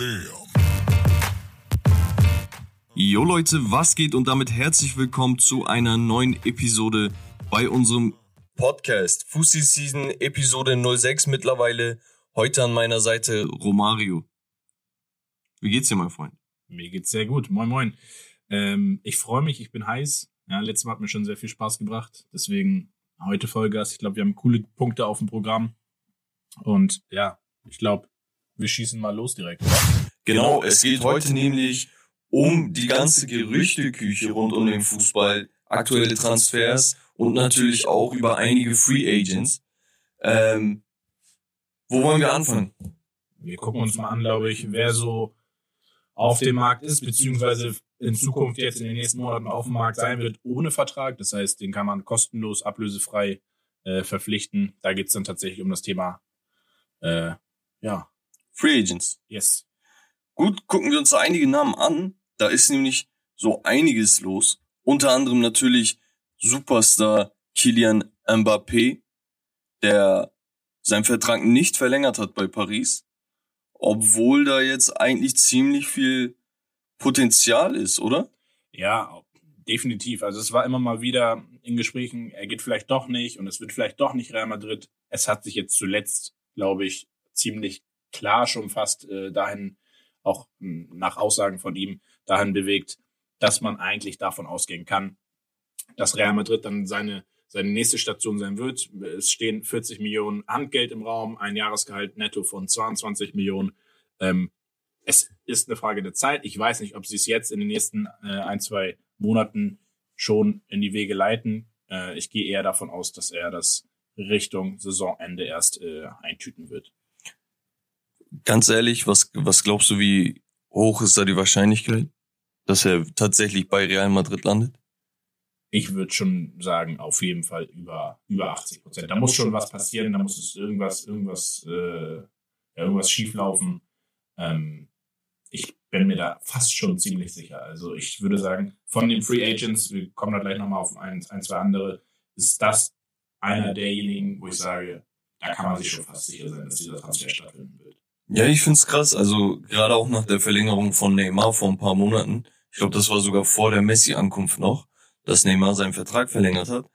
Damn. Jo Leute, was geht und damit herzlich willkommen zu einer neuen Episode bei unserem Podcast. Fussi Season Episode 06 mittlerweile. Heute an meiner Seite Romario. Wie geht's dir, mein Freund? Mir geht's sehr gut. Moin, moin. Ähm, ich freue mich, ich bin heiß. Ja, letztes Mal hat mir schon sehr viel Spaß gebracht. Deswegen heute Vollgas. Ich glaube, wir haben coole Punkte auf dem Programm. Und ja, ich glaube, wir schießen mal los direkt. Genau, es geht heute nämlich um die ganze Gerüchteküche rund um den Fußball, aktuelle Transfers und natürlich auch über einige Free Agents. Ähm, wo wollen wir anfangen? Wir gucken uns mal an, glaube ich, wer so auf dem Markt ist, beziehungsweise in Zukunft jetzt in den nächsten Monaten auf dem Markt sein wird ohne Vertrag. Das heißt, den kann man kostenlos, ablösefrei äh, verpflichten. Da geht's dann tatsächlich um das Thema, äh, ja. Free Agents. Yes. Gut, gucken wir uns da einige Namen an. Da ist nämlich so einiges los. Unter anderem natürlich Superstar Kilian Mbappé, der seinen Vertrag nicht verlängert hat bei Paris, obwohl da jetzt eigentlich ziemlich viel Potenzial ist, oder? Ja, definitiv. Also es war immer mal wieder in Gesprächen, er geht vielleicht doch nicht und es wird vielleicht doch nicht Real Madrid. Es hat sich jetzt zuletzt, glaube ich, ziemlich klar schon fast äh, dahin, auch mh, nach Aussagen von ihm, dahin bewegt, dass man eigentlich davon ausgehen kann, dass Real Madrid dann seine, seine nächste Station sein wird. Es stehen 40 Millionen Handgeld im Raum, ein Jahresgehalt netto von 22 Millionen. Ähm, es ist eine Frage der Zeit. Ich weiß nicht, ob sie es jetzt in den nächsten äh, ein, zwei Monaten schon in die Wege leiten. Äh, ich gehe eher davon aus, dass er das Richtung Saisonende erst äh, eintüten wird. Ganz ehrlich, was, was glaubst du, wie hoch ist da die Wahrscheinlichkeit, dass er tatsächlich bei Real Madrid landet? Ich würde schon sagen, auf jeden Fall über, über 80 Prozent. Da muss schon was passieren, da muss es irgendwas, irgendwas, äh, irgendwas schieflaufen. Ähm, ich bin mir da fast schon ziemlich sicher. Also ich würde sagen, von den Free Agents, wir kommen da gleich nochmal auf ein, ein, zwei andere, ist das einer derjenigen, wo ich sage, da kann man sich schon fast sicher sein, dass dieser Transfer stattfinden wird. Ja, ich find's krass. Also gerade auch nach der Verlängerung von Neymar vor ein paar Monaten. Ich glaube, das war sogar vor der Messi-Ankunft noch, dass Neymar seinen Vertrag verlängert hat.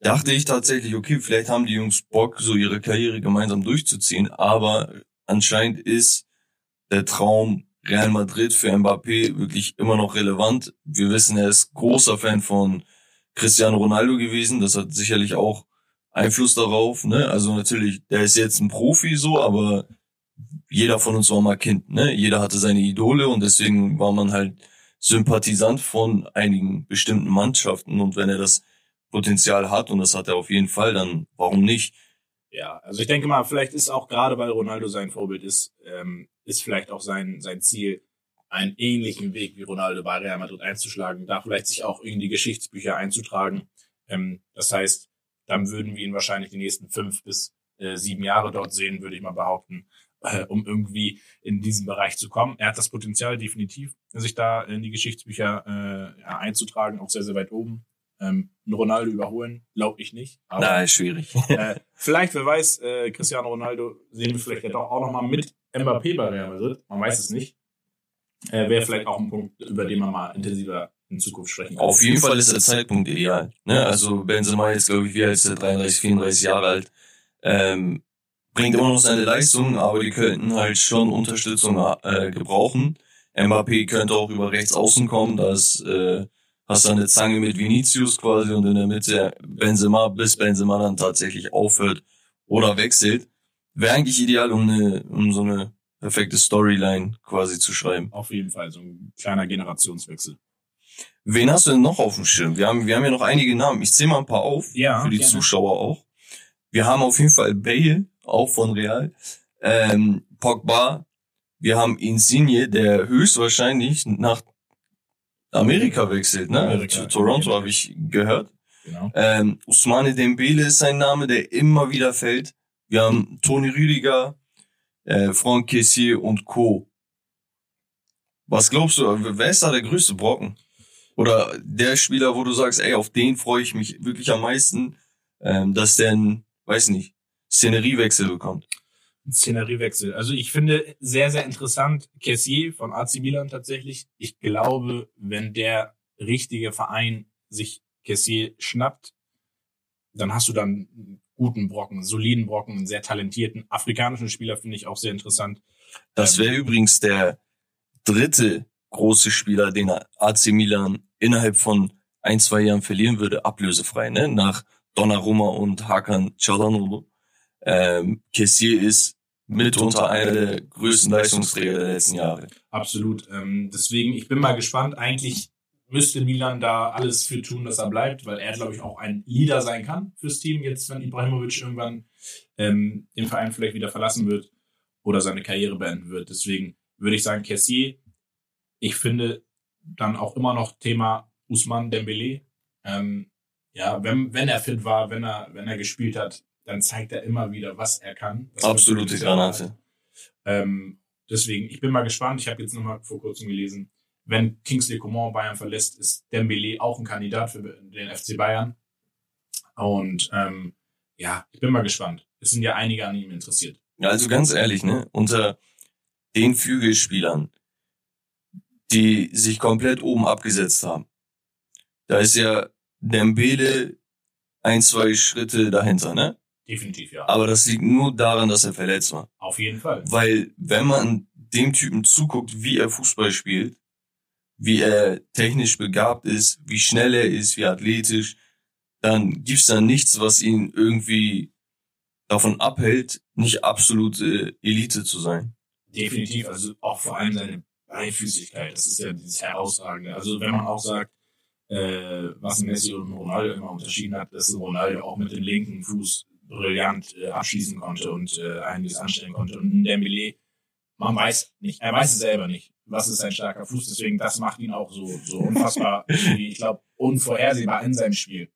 Dachte ich tatsächlich, okay, vielleicht haben die Jungs Bock, so ihre Karriere gemeinsam durchzuziehen. Aber anscheinend ist der Traum Real Madrid für Mbappé wirklich immer noch relevant. Wir wissen, er ist großer Fan von Cristiano Ronaldo gewesen. Das hat sicherlich auch Einfluss darauf. Ne? Also natürlich, der ist jetzt ein Profi so, aber jeder von uns war mal Kind, ne? Jeder hatte seine Idole und deswegen war man halt Sympathisant von einigen bestimmten Mannschaften und wenn er das Potenzial hat und das hat er auf jeden Fall, dann warum nicht? Ja, also ich denke mal, vielleicht ist auch gerade, weil Ronaldo sein Vorbild ist, ähm, ist vielleicht auch sein, sein Ziel, einen ähnlichen Weg wie Ronaldo bei Real Madrid einzuschlagen, da vielleicht sich auch in die Geschichtsbücher einzutragen. Ähm, das heißt, dann würden wir ihn wahrscheinlich die nächsten fünf bis äh, sieben Jahre dort sehen, würde ich mal behaupten äh, um irgendwie in diesen Bereich zu kommen. Er hat das Potenzial definitiv, sich da in die Geschichtsbücher äh, ja, einzutragen, auch sehr, sehr weit oben. Ähm, Ronaldo überholen, glaube ich nicht. Aber, Nein, schwierig. äh, vielleicht, wer weiß, äh, Cristiano Ronaldo sehen wir vielleicht ja doch auch nochmal mit Mbappé bei Real Madrid. Man weiß es nicht. Äh, Wäre vielleicht auch ein Punkt, über den man mal intensiver in Zukunft sprechen kann. Auf jeden Fall ist der Zeitpunkt ideal. Ne? Also Benzema ist, glaube ich, wie alt ist er? 33, 34 Jahre alt. Ähm, bringt immer noch seine Leistung, aber die könnten halt schon Unterstützung äh, gebrauchen. Mbappé könnte auch über rechts außen kommen, da ist, äh, hast du eine Zange mit Vinicius quasi und in der Mitte Benzema, bis Benzema dann tatsächlich aufhört oder wechselt. Wäre eigentlich ideal, um, eine, um so eine perfekte Storyline quasi zu schreiben. Auf jeden Fall, so ein kleiner Generationswechsel. Wen hast du denn noch auf dem Schirm? Wir haben, wir haben ja noch einige Namen. Ich zähle mal ein paar auf, Ja, für die gerne. Zuschauer auch. Wir haben auf jeden Fall Bale, auch von Real. Ähm, Pogba. Wir haben Insigne, der höchstwahrscheinlich nach Amerika wechselt, ne? Amerika, Toronto habe ich gehört. Genau. Ähm, Usmane Dembele ist sein Name, der immer wieder fällt. Wir haben Toni Rüdiger, äh, Franck Kessier und Co. Was glaubst du, wer ist da der größte Brocken? Oder der Spieler, wo du sagst, ey, auf den freue ich mich wirklich am meisten, ähm, dass der weiß nicht, Szeneriewechsel bekommt. Szeneriewechsel. Also ich finde sehr, sehr interessant Kessier von AC Milan tatsächlich. Ich glaube, wenn der richtige Verein sich Kessier schnappt, dann hast du dann einen guten Brocken, einen soliden Brocken, einen sehr talentierten afrikanischen Spieler finde ich auch sehr interessant. Das wäre ähm, übrigens der dritte große Spieler, den AC Milan innerhalb von ein, zwei Jahren verlieren würde, ablösefrei, ne? Nach Donnarumma und Hakan Çalhanoğlu. Ähm, Kessier ist mitunter einer der größten Leistungsträger der letzten Jahre. Absolut. Ähm, deswegen, ich bin mal gespannt. Eigentlich müsste Milan da alles für tun, dass er bleibt, weil er, glaube ich, auch ein Leader sein kann fürs Team, jetzt wenn Ibrahimovic irgendwann ähm, den Verein vielleicht wieder verlassen wird oder seine Karriere beenden wird. Deswegen würde ich sagen, Kessier. Ich finde dann auch immer noch Thema Usman Dembele. Ähm, ja, wenn, wenn er fit war, wenn er, wenn er gespielt hat, dann zeigt er immer wieder, was er kann. Absolute Granate. Ähm, deswegen, ich bin mal gespannt. Ich habe jetzt nochmal vor kurzem gelesen, wenn Kingsley Coman Bayern verlässt, ist Dembele auch ein Kandidat für den FC Bayern. Und ähm, ja, ich bin mal gespannt. Es sind ja einige an ihm interessiert. Ja, also ganz ehrlich, ne, unter den Flügelspielern, die sich komplett oben abgesetzt haben, da ist ja Dembele ein, zwei Schritte dahinter, ne? Definitiv, ja. Aber das liegt nur daran, dass er verletzt war. Auf jeden Fall. Weil, wenn man dem Typen zuguckt, wie er Fußball spielt, wie er technisch begabt ist, wie schnell er ist, wie athletisch, dann gibt's da nichts, was ihn irgendwie davon abhält, nicht absolute Elite zu sein. Definitiv, also auch vor allem seine Beifüßigkeit, das ist ja dieses Herausragende. Also wenn man auch sagt, äh, was Messi und Ronaldo immer unterschieden hat, dass Ronaldo auch mit dem linken Fuß brillant äh, abschließen konnte und äh, einiges anstellen konnte. Und Dembele, man weiß nicht, er weiß es selber nicht, was ist sein starker Fuß. Deswegen, das macht ihn auch so, so unfassbar, ich glaube, unvorhersehbar in seinem Spiel.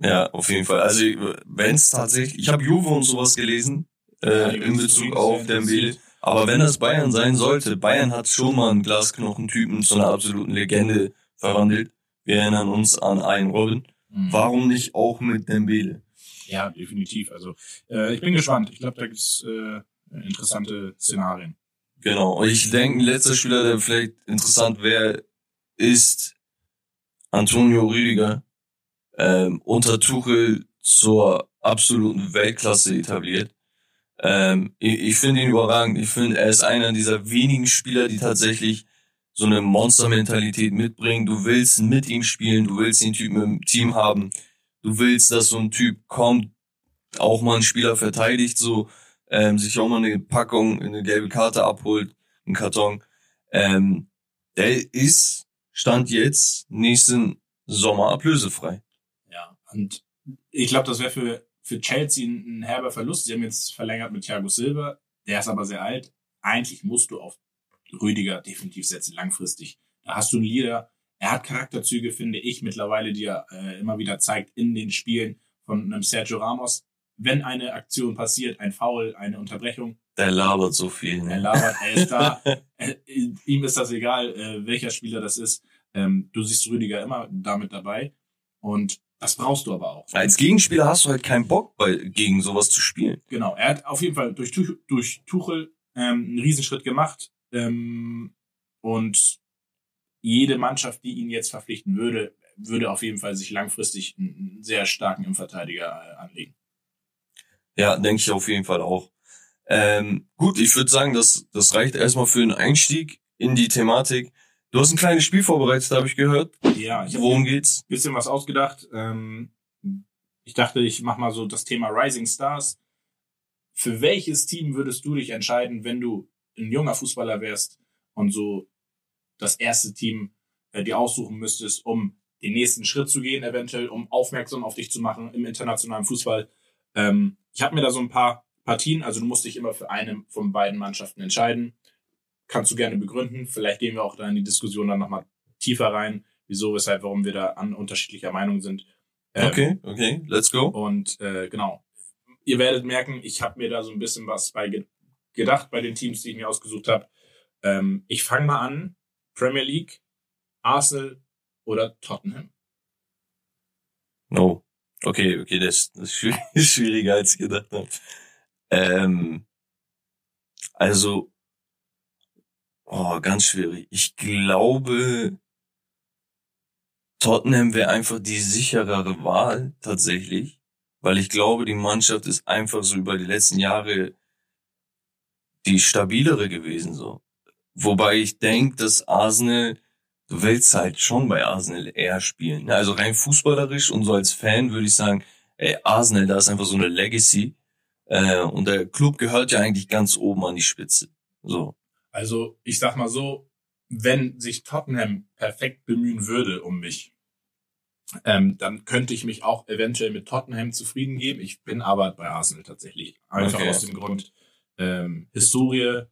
Ja, auf jeden Fall. Also wenn es tatsächlich, ich habe Juve und sowas gelesen äh, in Bezug auf Dembele. Aber wenn das Bayern sein sollte, Bayern hat schon mal einen Glasknochentypen zu einer absoluten Legende verwandelt. Wir erinnern uns an einen Robin. Mhm. Warum nicht auch mit Dembele? Ja, definitiv. Also äh, ich bin gespannt. Ich glaube, da gibt es äh, interessante Szenarien. Genau. Und ich denke, ein letzter Spieler, der vielleicht interessant wäre, ist Antonio Rüdiger. Ähm, unter Tuchel zur absoluten Weltklasse etabliert. Ähm, ich, ich finde ihn überragend. Ich finde, er ist einer dieser wenigen Spieler, die tatsächlich so eine Monster-Mentalität mitbringen. Du willst mit ihm spielen, du willst den Typen im Team haben du willst, dass so ein Typ kommt, auch mal einen Spieler verteidigt, so ähm, sich auch mal eine Packung, eine gelbe Karte abholt, einen Karton. Ähm, der ist Stand jetzt nächsten Sommer ablösefrei. Ja, und ich glaube, das wäre für, für Chelsea ein, ein herber Verlust. Sie haben jetzt verlängert mit Thiago Silva, der ist aber sehr alt. Eigentlich musst du auf Rüdiger definitiv setzen, langfristig. Da hast du einen Leader, er hat Charakterzüge, finde ich, mittlerweile, die er äh, immer wieder zeigt in den Spielen von einem Sergio Ramos. Wenn eine Aktion passiert, ein Foul, eine Unterbrechung. Der labert so viel. Ne? Er labert, er ist da. ihm ist das egal, äh, welcher Spieler das ist. Ähm, du siehst Rüdiger immer damit dabei. Und das brauchst du aber auch. Als Gegenspieler hast du halt keinen Bock, bei, gegen sowas zu spielen. Genau. Er hat auf jeden Fall durch, durch Tuchel ähm, einen Riesenschritt gemacht. Ähm, und jede Mannschaft, die ihn jetzt verpflichten würde, würde auf jeden Fall sich langfristig einen sehr starken Innenverteidiger äh, anlegen. Ja, denke ich auf jeden Fall auch. Ähm, gut, ich würde sagen, das, das reicht erstmal für einen Einstieg in die Thematik. Du hast ein kleines Spiel vorbereitet, habe ich gehört. Ja, ich Worum geht's? Bisschen was ausgedacht. Ähm, ich dachte, ich mache mal so das Thema Rising Stars. Für welches Team würdest du dich entscheiden, wenn du ein junger Fußballer wärst und so das erste Team äh, dir aussuchen müsstest, um den nächsten Schritt zu gehen, eventuell, um aufmerksam auf dich zu machen im internationalen Fußball. Ähm, ich habe mir da so ein paar Partien, also du musst dich immer für eine von beiden Mannschaften entscheiden. Kannst du gerne begründen. Vielleicht gehen wir auch da in die Diskussion dann nochmal tiefer rein, wieso, weshalb, warum wir da an unterschiedlicher Meinung sind. Ähm, okay, okay, let's go. Und äh, genau, ihr werdet merken, ich habe mir da so ein bisschen was bei ge gedacht bei den Teams, die ich mir ausgesucht habe. Ähm, ich fange mal an Premier League, Arsenal oder Tottenham? No. Okay, okay, das, das ist schwieriger als ich gedacht habe. Ähm, Also, oh, ganz schwierig. Ich glaube, Tottenham wäre einfach die sicherere Wahl tatsächlich, weil ich glaube, die Mannschaft ist einfach so über die letzten Jahre die stabilere gewesen so. Wobei ich denke, dass Arsenal, du willst halt schon bei Arsenal eher spielen. Also rein fußballerisch und so als Fan würde ich sagen, ey, Arsenal, da ist einfach so eine Legacy. Äh, und der Club gehört ja eigentlich ganz oben an die Spitze. So. Also ich sag mal so, wenn sich Tottenham perfekt bemühen würde um mich, ähm, dann könnte ich mich auch eventuell mit Tottenham zufrieden geben. Ich bin aber bei Arsenal tatsächlich. Einfach Okay. aus dem Grund ähm, Historie,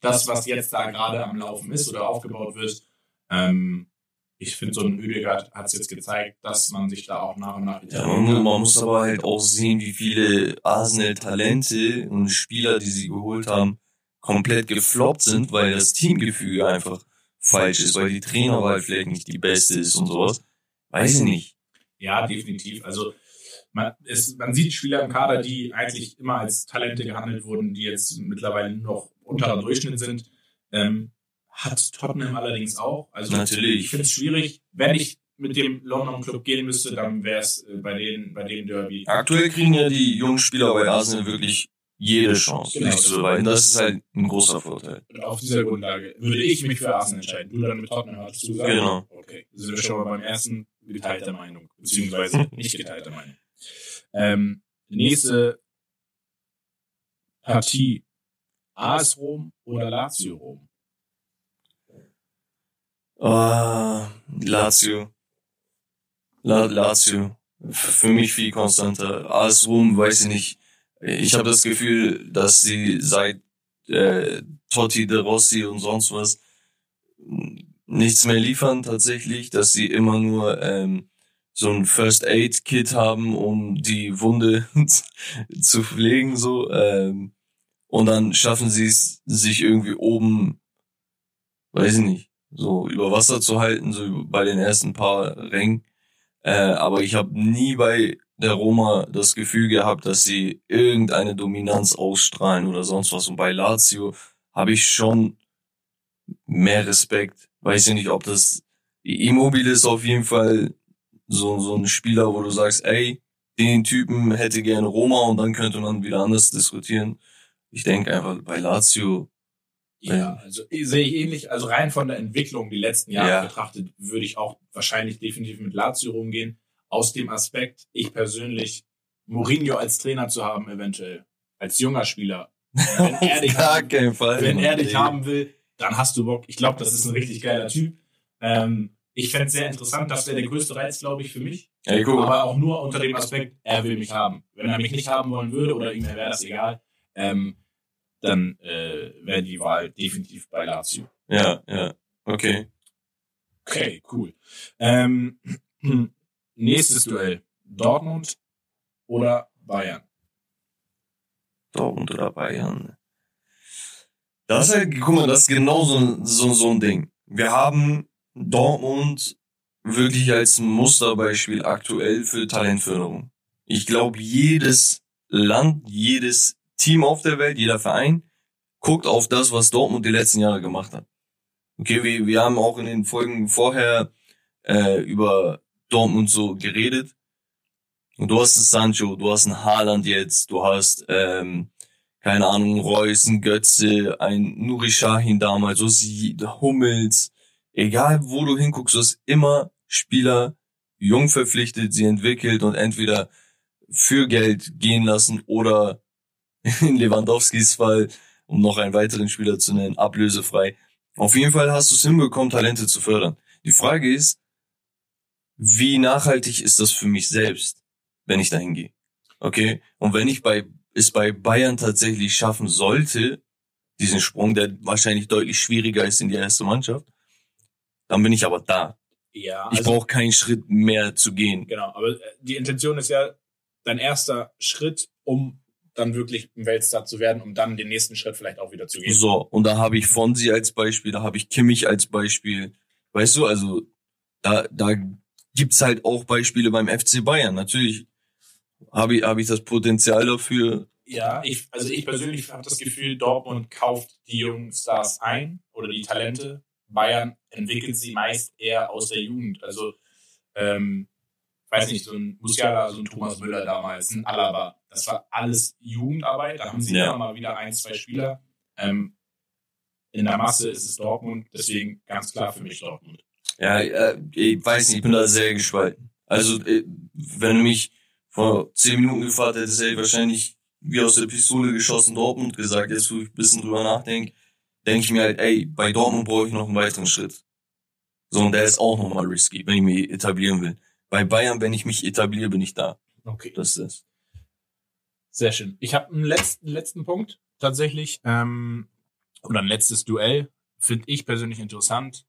das, was jetzt da gerade am Laufen ist oder aufgebaut wird. Ähm, ich finde, so ein Ödegaard hat es jetzt gezeigt, dass man sich da auch nach und nach Ja, man, man muss aber halt auch sehen, wie viele Arsenal-Talente und Spieler, die sie geholt haben, komplett gefloppt sind, weil das Teamgefüge einfach falsch ist, weil die Trainerwahl vielleicht nicht die beste ist und sowas. Weiß ich nicht. Ja, definitiv. Also man, es, man sieht Spieler im Kader, die eigentlich immer als Talente gehandelt wurden, die jetzt mittlerweile noch unterer Durchschnitt sind. Ähm, hat Tottenham allerdings auch. Also Natürlich. ich finde es schwierig. Wenn ich mit dem London Club gehen müsste, dann wäre es äh, bei denen, bei dem Derby. Aktuell kriegen ja die jungen Spieler bei Arsenal wirklich jede Chance, Genau. sich zu beweisen. Das ist halt ein großer Vorteil. Und auf dieser Grundlage würde ich mich für Arsenal entscheiden. Du dann mit Tottenham hattest du gesagt? Genau. Okay. Sind wir schon mal beim ersten geteilter Meinung. Beziehungsweise nicht geteilter Meinung. Ähm, nächste Partie. AS Rom oder Lazio Rom? Ah, Lazio. La Lazio. Für mich viel konstanter. AS Rom, weiß ich nicht. Ich habe das Gefühl, dass sie seit äh, Totti de Rossi und sonst was mh, nichts mehr liefern tatsächlich, dass sie immer nur ähm, so ein First Aid Kit haben, um die Wunde zu pflegen so ähm, und dann schaffen sie es sich irgendwie oben, weiß ich nicht, so über Wasser zu halten, so bei den ersten paar Rängen. Äh, aber ich habe nie bei der Roma das Gefühl gehabt, dass sie irgendeine Dominanz ausstrahlen oder sonst was. Und bei Lazio habe ich schon mehr Respekt. Weiß ich nicht, ob das Immobile ist auf jeden Fall so, so ein Spieler, wo du sagst, ey, den Typen hätte gerne Roma und dann könnte man wieder anders diskutieren. Ich denke einfach bei Lazio, Ja, also eh- sehe ich ähnlich. Also rein von der Entwicklung die letzten Jahre Ja. betrachtet, würde ich auch wahrscheinlich definitiv mit Lazio rumgehen. Aus dem Aspekt, ich persönlich, Mourinho als Trainer zu haben, eventuell, als junger Spieler. Wenn er dich, haben, Fall. wenn er dich haben will, dann hast du Bock. Ich glaube, das ist ein richtig geiler Typ. Ähm, ich fände es sehr interessant, das wäre der größte Reiz, glaube ich, für mich. Guck, Aber auch nur unter dem Aspekt, er will mich haben. Wenn er mich nicht haben wollen würde oder ihm wäre das egal, ähm, dann äh, wäre die Wahl definitiv bei Lazio. ja, ja, okay. Okay, cool. Ähm, nächstes Duell. Dortmund oder Bayern? Dortmund oder Bayern. Das ist halt, guck mal, das ist genau so, so, so ein Ding. Wir haben Dortmund wirklich als Musterbeispiel aktuell für Talentförderung. Ich glaube, jedes Land, jedes Team auf der Welt, jeder Verein guckt auf das, was Dortmund die letzten Jahre gemacht hat. Okay, wir, wir haben auch in den Folgen vorher äh, über Dortmund so geredet. Und du hast einen Sancho, du hast einen Haaland jetzt, du hast, ähm, keine Ahnung, Reus, ein Götze, ein Nuri Sahin damals, so sie, Hummels. Egal, wo du hinguckst, du hast immer Spieler jung verpflichtet, sie entwickelt und entweder für Geld gehen lassen oder in Lewandowskis Fall, um noch einen weiteren Spieler zu nennen, ablösefrei. Auf jeden Fall hast du es hinbekommen, Talente zu fördern. Die Frage ist, wie nachhaltig ist das für mich selbst, wenn ich dahin gehe? Okay? Und wenn ich bei, es bei Bayern tatsächlich schaffen sollte, diesen Sprung, der wahrscheinlich deutlich schwieriger ist in die erste Mannschaft, dann bin ich aber da. Ja, Ich brauche keinen Schritt mehr zu gehen. genau. Aber äh, die Intention ist ja dein erster Schritt, um dann wirklich ein Weltstar zu werden, um dann den nächsten Schritt vielleicht auch wieder zu gehen. So, und da habe ich Fonsi als Beispiel, da habe ich Kimmich als Beispiel. Weißt du, also da, da gibt's halt auch Beispiele beim FC Bayern. Natürlich habe ich, habe ich das Potenzial dafür, Ja, ich, also ich persönlich habe das Gefühl, Dortmund kauft die jungen Stars ein oder die Talente. Bayern entwickelt sie meist eher aus der Jugend. Also, ähm, weiß nicht, so ein Musiala, so ein Thomas Müller damals, ein Alaba. Das war alles Jugendarbeit. Da haben sie ja. immer mal wieder ein, zwei Spieler. Ähm, in der Masse ist es Dortmund, deswegen ganz klar für mich Dortmund. Ja, äh, ich weiß nicht, ich bin da sehr gespalten. Also, äh, wenn du mich vor zehn Minuten gefragt hättest, hätte ich wahrscheinlich wie aus der Pistole geschossen Dortmund gesagt. Jetzt, wo ich ein bisschen drüber nachdenke, denke ich mir halt, ey, bei Dortmund brauche ich noch einen weiteren Schritt. So, und der ist auch nochmal risky, wenn ich mich etablieren will. Bei Bayern, wenn ich mich etabliere, bin ich da. Okay. Das ist das. Sehr schön. Ich habe einen letzten, letzten Punkt tatsächlich. Ähm, oder ein letztes Duell. Finde ich persönlich interessant.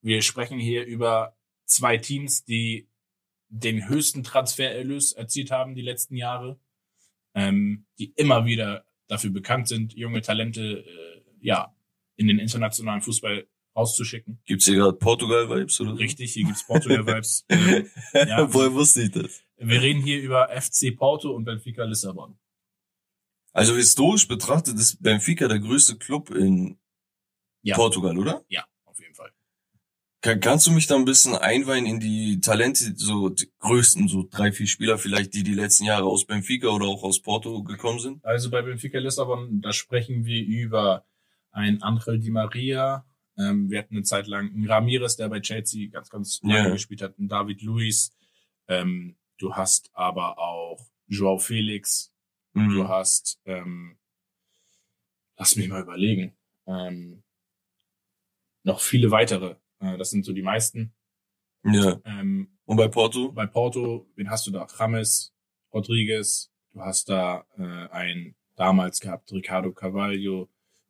Wir sprechen hier über zwei Teams, die den höchsten Transfererlös erzielt haben die letzten Jahre, ähm, die immer wieder dafür bekannt sind, junge Talente äh, ja in den internationalen Fußball rauszuschicken. Gibt's hier gerade Portugal-Vibes oder? Richtig, hier gibt's Portugal-Vibes. ähm, ja, Woher wusste ich das? Wir reden hier über FC Porto und Benfica Lissabon. Also historisch betrachtet ist Benfica der größte Club in ja. Portugal, oder? Ja, auf jeden Fall. Kann, kannst du mich da ein bisschen einweihen in die Talente, so die größten, so drei, vier Spieler vielleicht, die die letzten Jahre aus Benfica oder auch aus Porto gekommen sind? Also bei Benfica Lissabon, da sprechen wir über ein Angel Di Maria. Ähm, wir hatten eine Zeit lang einen Ramirez, der bei Chelsea ganz, ganz lange yeah. gespielt hat, einen David Luiz. Ähm, du hast aber auch Joao Felix. Mhm. Du hast, ähm, lass mich mal überlegen, ähm, noch viele weitere. Äh, das sind so die meisten. Ja. Ähm, Und bei Porto? Bei Porto, wen hast du da? James, Rodriguez, du hast da äh, ein damals gehabt, Ricardo Carvalho,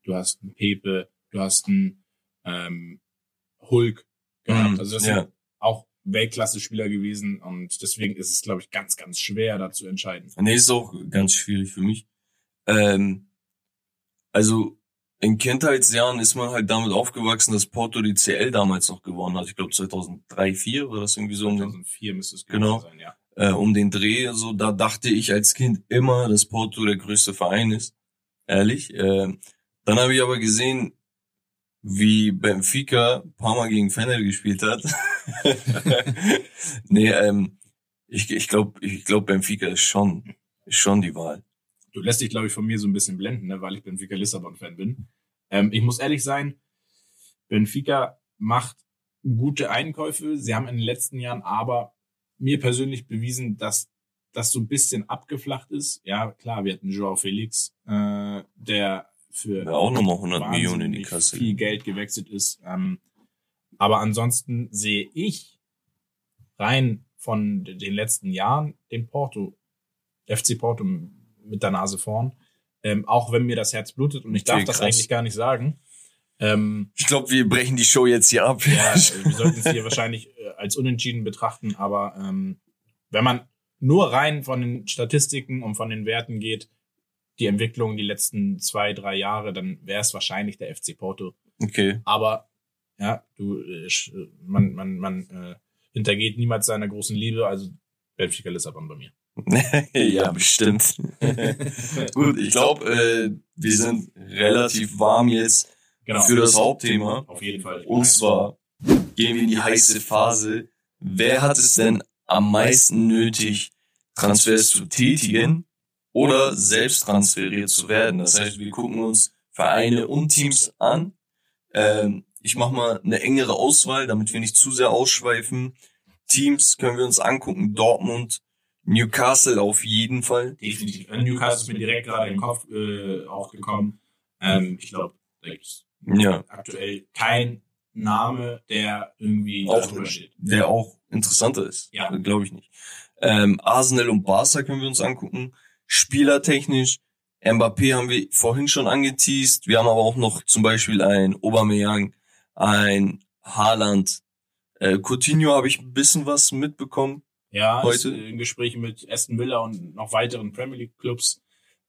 du hast einen Pepe, du hast einen ähm, Hulk gehabt. Mm, also das ja. sind auch Weltklasse-Spieler gewesen und deswegen ist es, glaube ich, ganz, ganz schwer, da zu entscheiden. Nee, ist auch ganz schwierig für mich. Ähm, also in Kindheitsjahren ist man halt damit aufgewachsen, dass Porto die CL damals noch gewonnen hat. Ich glaube 2003, 4 war das irgendwie so. 2004 müsste es genau, sein, ja. Äh, um den Dreh, so da dachte ich als Kind immer, dass Porto der größte Verein ist. Ehrlich. Äh, dann habe ich aber gesehen, wie Benfica paar Mal gegen Fener gespielt hat. nee, ähm, ich, ich glaube, ich glaub, Benfica ist schon, ist schon die Wahl du lässt dich, glaube ich, von mir so ein bisschen blenden, ne, weil ich Benfica Lissabon-Fan bin. Ähm, ich muss ehrlich sein, Benfica macht gute Einkäufe. Sie haben in den letzten Jahren aber mir persönlich bewiesen, dass das so ein bisschen abgeflacht ist. Ja, klar, wir hatten Joao Felix, äh, der für ja, auch nochmal 100 Millionen in die Kasse viel Geld gewechselt ist. Ähm, aber ansonsten sehe ich rein von den letzten Jahren den Porto, FC Porto mit der Nase vorn. Ähm, auch wenn mir das Herz blutet und ich darf okay, das eigentlich gar nicht sagen. Ähm, ich glaube, wir brechen die Show jetzt hier ab. Ja, wir sollten es hier wahrscheinlich äh, als unentschieden betrachten, aber ähm, wenn man nur rein von den Statistiken und von den Werten geht, die Entwicklung die letzten zwei, drei Jahre, dann wäre es wahrscheinlich der FC Porto. Okay. Aber ja, du, äh, man, man, man äh, hintergeht niemals seiner großen Liebe, also Benfica Lissabon bei mir. ja, bestimmt. Gut, ich glaube, äh, wir sind relativ warm jetzt genau. für das Hauptthema. Auf jeden Fall. Und zwar gehen wir in die heiße Phase. Wer hat es denn am meisten nötig, Transfers zu tätigen oder selbst transferiert zu werden? Das heißt, wir gucken uns Vereine und Teams an. Ähm, ich mache mal eine engere Auswahl, damit wir nicht zu sehr ausschweifen. Teams können wir uns angucken. Dortmund, Newcastle auf jeden Fall. Definitiv. Also Newcastle ist mir direkt gerade im Kopf äh, auch gekommen. Ähm, ich glaube, da gibt ja. aktuell kein Name, der irgendwie auch, steht. Der auch interessanter ist. Ja. Glaube ich nicht. Ähm, Arsenal und Barca können wir uns angucken. Spielertechnisch. Mbappé haben wir vorhin schon angeteased. Wir haben aber auch noch zum Beispiel ein Aubameyang, ein Haaland. Äh, Coutinho habe ich ein bisschen was mitbekommen. Ja, heute in Gesprächen mit Aston Villa und noch weiteren Premier League Clubs.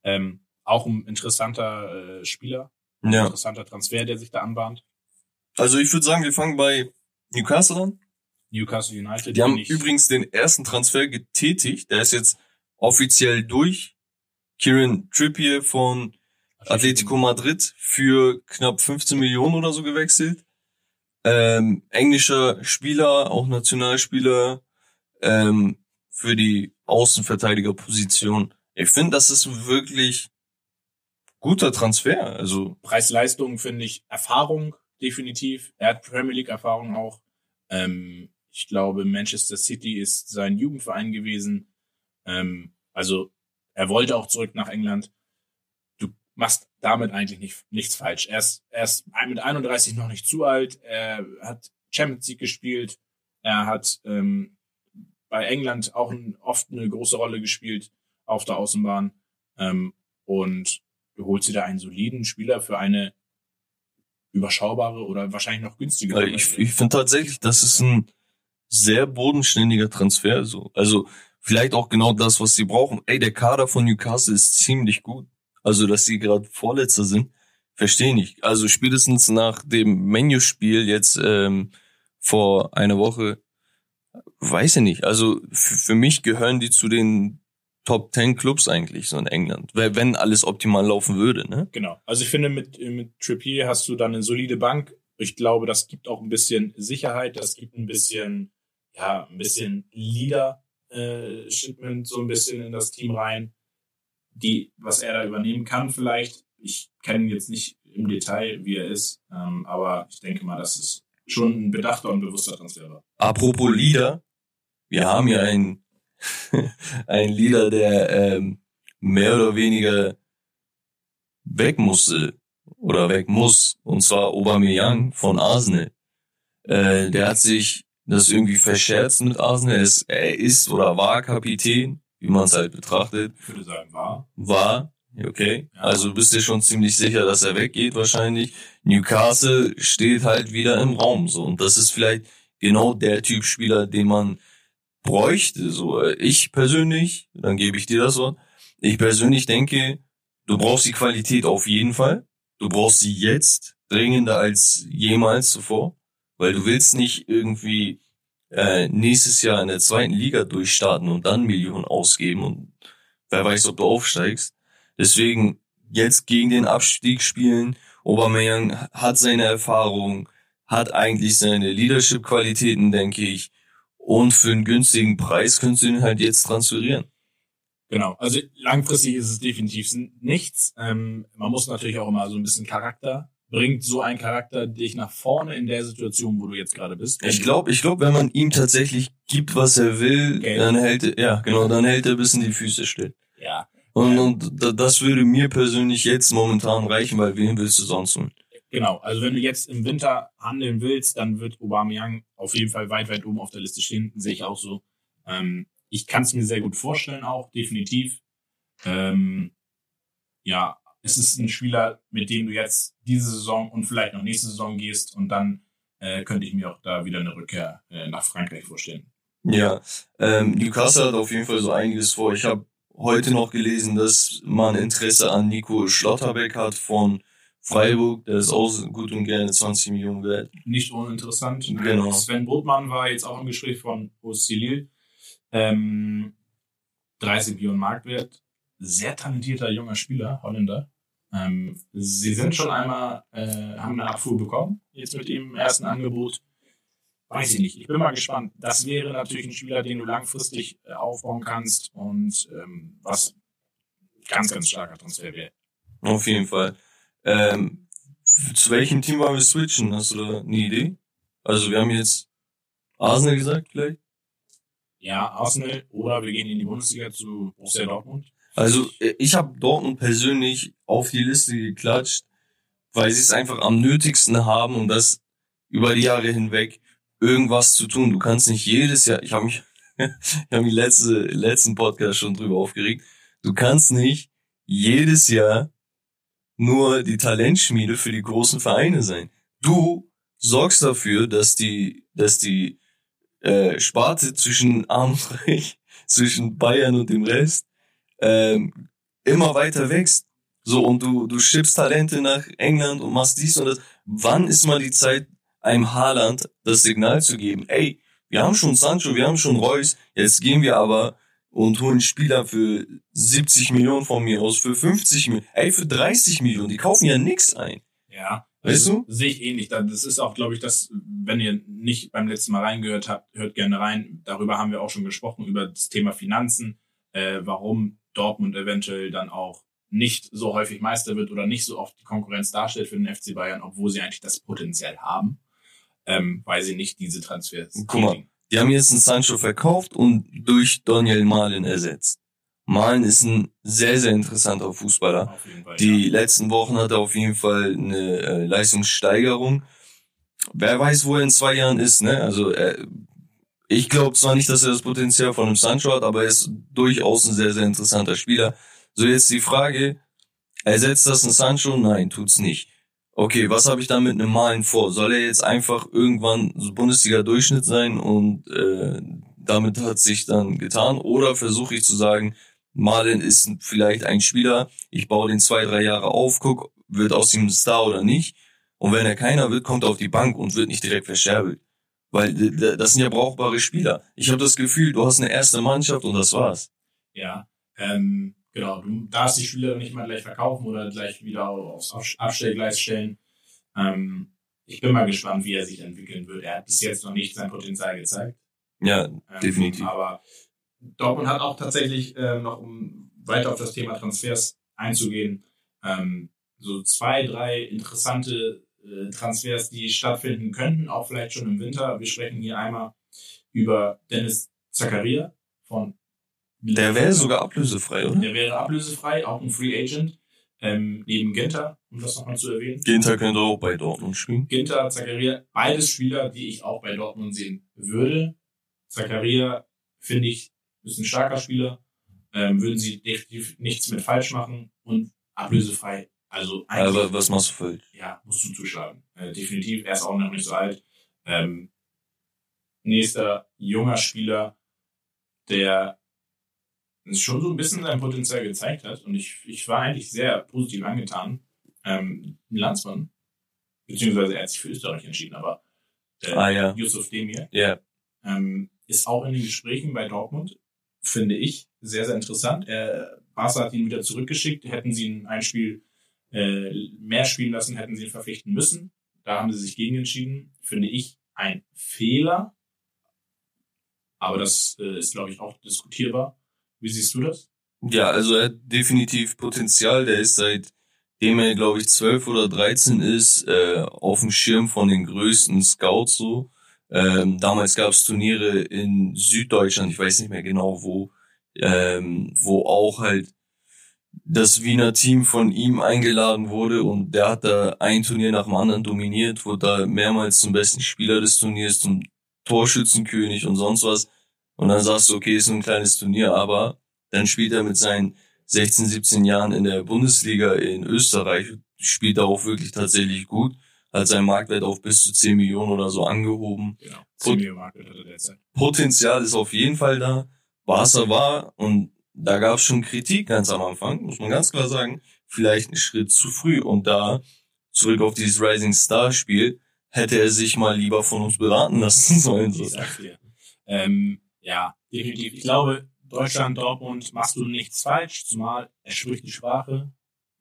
Ähm, auch ein interessanter äh, Spieler, ein ja. interessanter Transfer, der sich da anbahnt. Also ich würde sagen, wir fangen bei Newcastle an. Newcastle United. Die haben übrigens den ersten Transfer getätigt. Der ist jetzt offiziell durch. Kieran Trippier von Atletico Madrid für knapp 15 Millionen oder so gewechselt. Ähm, englischer Spieler, auch Nationalspieler ähm, für die Außenverteidigerposition. Ich finde, das ist wirklich guter Transfer. Also Preis-Leistung finde ich Erfahrung definitiv. Er hat Premier League Erfahrung auch. Ähm, ich glaube, Manchester City ist sein Jugendverein gewesen. Ähm, also er wollte auch zurück nach England. Du machst damit eigentlich nicht, nichts falsch. Er ist, er ist mit 31 noch nicht zu alt. Er hat Champions League gespielt. Er hat ähm, bei England auch ein, oft eine große Rolle gespielt auf der Außenbahn. Ähm, und du holst dir da einen soliden Spieler für eine überschaubare oder wahrscheinlich noch günstigere. Ich, ich finde tatsächlich, das ist ein sehr bodenständiger Transfer. So. Also vielleicht auch genau das, was sie brauchen. Ey, der Kader von Newcastle ist ziemlich gut. Also, dass sie gerade Vorletzter sind, verstehe ich nicht. Also spätestens nach dem Menü-Spiel jetzt ähm, vor einer Woche, weiß ich nicht. Also für mich gehören die zu den Top 10 Clubs eigentlich so in England, wenn alles optimal laufen würde, ne? Genau. Also ich finde mit mit Trippier hast du dann eine solide Bank. Ich glaube, das gibt auch ein bisschen Sicherheit, das gibt ein bisschen ja, ein bisschen Leader äh, Shipment so ein bisschen in das Team rein, die was er da übernehmen kann vielleicht. Ich kenne jetzt nicht im Detail, wie er ist, ähm, aber ich denke mal, dass es schon ein bedachter und bewusster Transfer war. Apropos Leader, wir haben ja einen ein Leader, der ähm, mehr oder weniger weg musste oder weg muss, und zwar Aubameyang von Arsenal. Äh, der hat sich das irgendwie verscherzt mit Arsenal. Er ist, er ist oder war Kapitän, wie man es halt betrachtet. Ich würde sagen, war. War, okay. Ja. Also bist du schon ziemlich sicher, dass er weggeht wahrscheinlich. Newcastle steht halt wieder im Raum so und das ist vielleicht genau der Typ Spieler, den man bräuchte. So, ich persönlich, dann gebe ich dir das Wort. Ich persönlich denke, du brauchst die Qualität auf jeden Fall. Du brauchst sie jetzt dringender als jemals zuvor, weil du willst nicht irgendwie äh, nächstes Jahr in der zweiten Liga durchstarten und dann Millionen ausgeben und wer weiß, ob du aufsteigst. Deswegen jetzt gegen den Abstieg spielen. Aubameyang hat seine Erfahrung, hat eigentlich seine Leadership-Qualitäten, denke ich. Und für einen günstigen Preis könntest du ihn halt jetzt transferieren. Genau, also langfristig ist es definitiv nichts. Ähm, man muss natürlich auch immer so ein bisschen Charakter bringt so ein Charakter dich nach vorne in der Situation, wo du jetzt gerade bist. Ich glaube, ich glaube, wenn man ihm tatsächlich gibt, was er will, Geld. dann hält er, ja, genau, dann hält er bis in die Füße still. Ja. Und, ja. und das würde mir persönlich jetzt momentan reichen, weil wen willst du sonst holen? Genau, also wenn du jetzt im Winter handeln willst, dann wird Aubameyang auf jeden Fall weit, weit oben auf der Liste stehen, sehe ich auch so. Ähm, ich kann es mir sehr gut vorstellen, auch definitiv. Ähm, ja, es ist ein Spieler, mit dem du jetzt diese Saison und vielleicht noch nächste Saison gehst und dann äh, könnte ich mir auch da wieder eine Rückkehr äh, nach Frankreich vorstellen. Ja, ähm, Newcastle hat auf jeden Fall so einiges vor. Ich habe heute noch gelesen, dass man Interesse an Nico Schlotterbeck hat von Freiburg, der ist auch gut und gerne 20 Millionen wert. Nicht uninteressant. Genau. Sven Botmann war jetzt auch im Gespräch von Oscilil. Ähm, 30 Millionen Marktwert. Sehr talentierter junger Spieler, Holländer. Ähm, sie sind schon einmal, äh, haben eine Abfuhr bekommen, jetzt mit dem ersten Angebot. Weiß ich nicht. Ich bin mal gespannt. Das wäre natürlich ein Spieler, den du langfristig äh, aufbauen kannst und ähm, was ganz, ganz starker Transfer wäre. Auf jeden Fall. Ähm, zu welchem Team wollen wir switchen? Hast du da eine Idee? Also wir haben jetzt Arsenal gesagt vielleicht? Ja, Arsenal oder wir gehen in die Bundesliga zu Borussia Dortmund. Also äh, ich habe Dortmund persönlich auf die Liste geklatscht, weil sie es einfach am nötigsten haben, um das über die Jahre hinweg irgendwas zu tun. Du kannst nicht jedes Jahr, ich habe mich, ich habe mich letzte, letzten Podcast schon drüber aufgeregt, du kannst nicht jedes Jahr nur die Talentschmiede für die großen Vereine sein. Du sorgst dafür, dass die, dass die äh, Sparte zwischen arm zwischen Bayern und dem Rest ähm, immer weiter wächst. So, und du, du schippst Talente nach England und machst dies und das. Wann ist mal die Zeit, einem Haaland das Signal zu geben? Ey, wir haben schon Sancho, wir haben schon Reus, jetzt gehen wir aber und holen Spieler für 70 Millionen von mir aus, für 50 Millionen, ey, für 30 Millionen, die kaufen ja nix ein. Ja. Weißt du? Sehe ich ähnlich. Das ist auch, glaube ich, das, wenn ihr nicht beim letzten Mal reingehört habt, hört gerne rein. Darüber haben wir auch schon gesprochen, über das Thema Finanzen, äh, warum Dortmund eventuell dann auch nicht so häufig Meister wird oder nicht so oft die Konkurrenz darstellt für den FC Bayern, obwohl sie eigentlich das Potenzial haben, ähm, weil sie nicht diese Transfers Guck mal. Die haben jetzt einen Sancho verkauft und durch Daniel Malen ersetzt. Malen ist ein sehr, sehr interessanter Fußballer. Fall. Die ja. letzten Wochen hat er auf jeden Fall eine äh, Leistungssteigerung. Wer weiß, wo er in zwei Jahren ist, ne? Also äh, ich glaube zwar nicht, dass er das Potenzial von einem Sancho hat, aber er ist durchaus ein sehr, sehr interessanter Spieler. So jetzt die Frage, ersetzt das ein Sancho? Nein, tut's nicht. Okay, was habe ich da mit einem Malen vor? Soll er jetzt einfach irgendwann so Bundesliga-Durchschnitt sein und äh, damit hat sich dann getan? Oder versuche ich zu sagen, Malen ist vielleicht ein Spieler, ich baue den zwei, drei Jahre auf, guck, wird aus ihm ein Star oder nicht. Und wenn er keiner wird, kommt er auf die Bank und wird nicht direkt verscherbelt. Weil das sind ja brauchbare Spieler. Ich habe das Gefühl, du hast eine erste Mannschaft und das war's. Ja, ähm, genau. Du darfst die Spieler nicht mal gleich verkaufen oder gleich wieder aufs Abs- Abstellgleis stellen. Ähm, ich bin mal gespannt, wie er sich entwickeln wird. Er hat bis jetzt noch nicht sein Potenzial gezeigt. Ja, Ähm, definitiv. Aber Dortmund hat auch tatsächlich äh, noch, um weiter auf das Thema Transfers einzugehen, ähm, so zwei, drei interessante Transfers, die stattfinden könnten, auch vielleicht schon im Winter. Wir sprechen hier einmal über Dennis Zakaria von Der wäre sogar ablösefrei, oder? Der wäre ablösefrei, auch ein Free Agent, ähm, neben Ginter, um das nochmal zu erwähnen. Ginter könnte auch bei Dortmund spielen. Ginter, Zakaria, beides Spieler, die ich auch bei Dortmund sehen würde. Zakaria finde ich ist ein starker Spieler, ähm, würden sie definitiv nichts mit falsch machen und ablösefrei. Also Aber was machst du falsch? ja, musst du zuschlagen. Äh, definitiv, er ist auch noch nicht so alt. Ähm, nächster junger Spieler, der schon so ein bisschen sein Potenzial gezeigt hat und ich, ich war eigentlich sehr positiv angetan. Ähm, Landsmann, beziehungsweise er hat sich für Österreich entschieden, aber äh, Ah ja, Yusuf Demir ja. ähm, ist auch in den Gesprächen bei Dortmund, finde ich, sehr, sehr interessant. Er, Barca hat ihn wieder zurückgeschickt. Hätten sie ihn ein Spiel äh, mehr spielen lassen, hätten sie ihn verpflichten müssen. Da haben sie sich gegen entschieden. Finde ich ein Fehler. Aber das äh, ist, glaube ich, auch diskutierbar. Wie siehst du das? Ja, also er hat definitiv Potenzial. Der ist seitdem er, glaube ich, 12 oder 13 ist, äh, auf dem Schirm von den größten Scouts so. Ähm, damals gab es Turniere in Süddeutschland, ich weiß nicht mehr genau wo, ähm, wo auch halt das Wiener Team von ihm eingeladen wurde und der hat da ein Turnier nach dem anderen dominiert, wurde da mehrmals zum besten Spieler des Turniers, zum Torschützenkönig und sonst was. Und dann sagst du, okay, ist nur ein kleines Turnier, aber dann spielt er mit seinen 16, 17 Jahren in der Bundesliga in Österreich, spielt er auch wirklich tatsächlich gut, hat seinen Marktwert auf bis zu 10 Millionen oder so angehoben. Genau. Gut. Simio Market hatte derzeit. Potenzial ist auf jeden Fall da. Barca war, und da gab es schon Kritik ganz am Anfang, muss man ganz klar sagen, vielleicht einen Schritt zu früh. Und da, zurück auf dieses Rising Star Spiel, hätte er sich mal lieber von uns beraten lassen sollen. So. Ich sag's dir. Ähm, ja, definitiv. Ich glaube, Deutschland, Dortmund machst du nichts falsch, zumal er spricht die Sprache.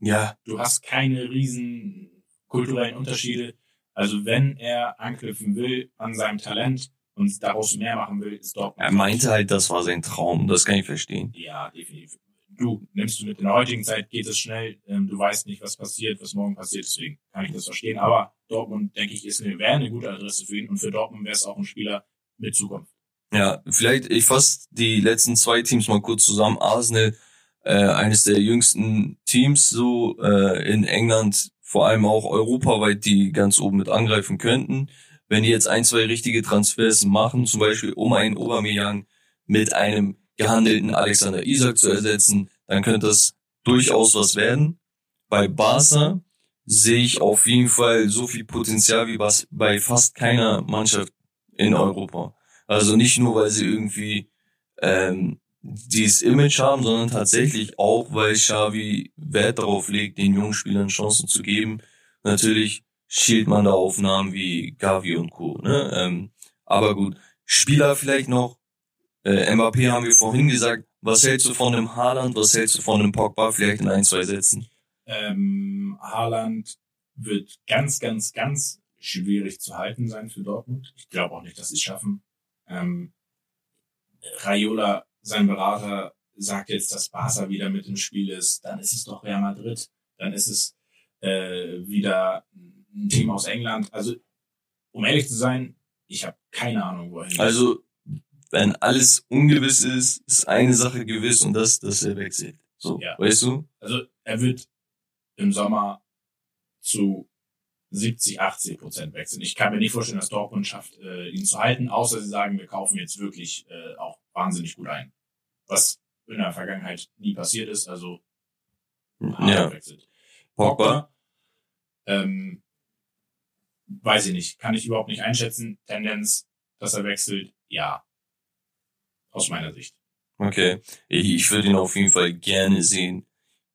Ja, Du hast keine riesen kulturellen Unterschiede. Also wenn er anknüpfen will an seinem Talent und daraus mehr machen will, ist Dortmund. er meinte halt, das war sein Traum. Das kann ich verstehen. Ja, definitiv. Du nimmst du mit. In der heutigen Zeit geht es schnell. Ähm, du weißt nicht, was passiert, was morgen passiert. Deswegen kann ich das verstehen. Aber Dortmund, denke ich, ist eine, wäre eine gute Adresse für ihn. Und für Dortmund wäre es auch ein Spieler mit Zukunft. Ja, vielleicht, ich fasse die letzten zwei Teams mal kurz zusammen. Arsenal, äh, eines der jüngsten Teams so äh, in England, vor allem auch europaweit, die ganz oben mit angreifen könnten. Wenn die jetzt ein, zwei richtige Transfers machen, zum Beispiel um einen Aubameyang mit einem gehandelten Alexander Isak zu ersetzen, dann könnte das durchaus was werden. Bei Barca sehe ich auf jeden Fall so viel Potenzial wie bei fast keiner Mannschaft in Europa. Also nicht nur, weil sie irgendwie ähm, dieses Image haben, sondern tatsächlich auch, weil Xavi Wert darauf legt, den jungen Spielern Chancen zu geben. Natürlich schielt man da auf Namen wie Gavi und Co. Ne? Ähm, aber gut, Spieler vielleicht noch. Äh, Mbappé haben wir vorhin gesagt, Was hältst du von dem Haaland? Was hältst du von dem Pogba? Vielleicht in ein, zwei Sätzen. Ähm, Haaland wird ganz, ganz, ganz schwierig zu halten sein für Dortmund. Ich glaube auch nicht, dass sie es schaffen. Ähm, Raiola, sein Berater, sagt jetzt, dass Barca wieder mit im Spiel ist. Dann ist es doch Real Madrid. Dann ist es äh, wieder ein Team aus England. Also, um ehrlich zu sein, ich habe keine Ahnung, wohin. Also, wenn alles ungewiss ist, ist eine Sache gewiss und das, dass er wechselt. So, Ja. weißt du? Also er wird im Sommer zu 70, 80 Prozent wechseln. Ich kann mir nicht vorstellen, dass Dortmund schafft, äh, ihn zu halten, außer sie sagen, wir kaufen jetzt wirklich äh, auch wahnsinnig gut ein. Was in der Vergangenheit nie passiert ist, also Ja. wechselt. Pogba. Ähm, weiß ich nicht, kann ich überhaupt nicht einschätzen. Tendenz, dass er wechselt, ja. Aus meiner Sicht. Okay. Ich, würde ihn auf jeden Fall gerne sehen,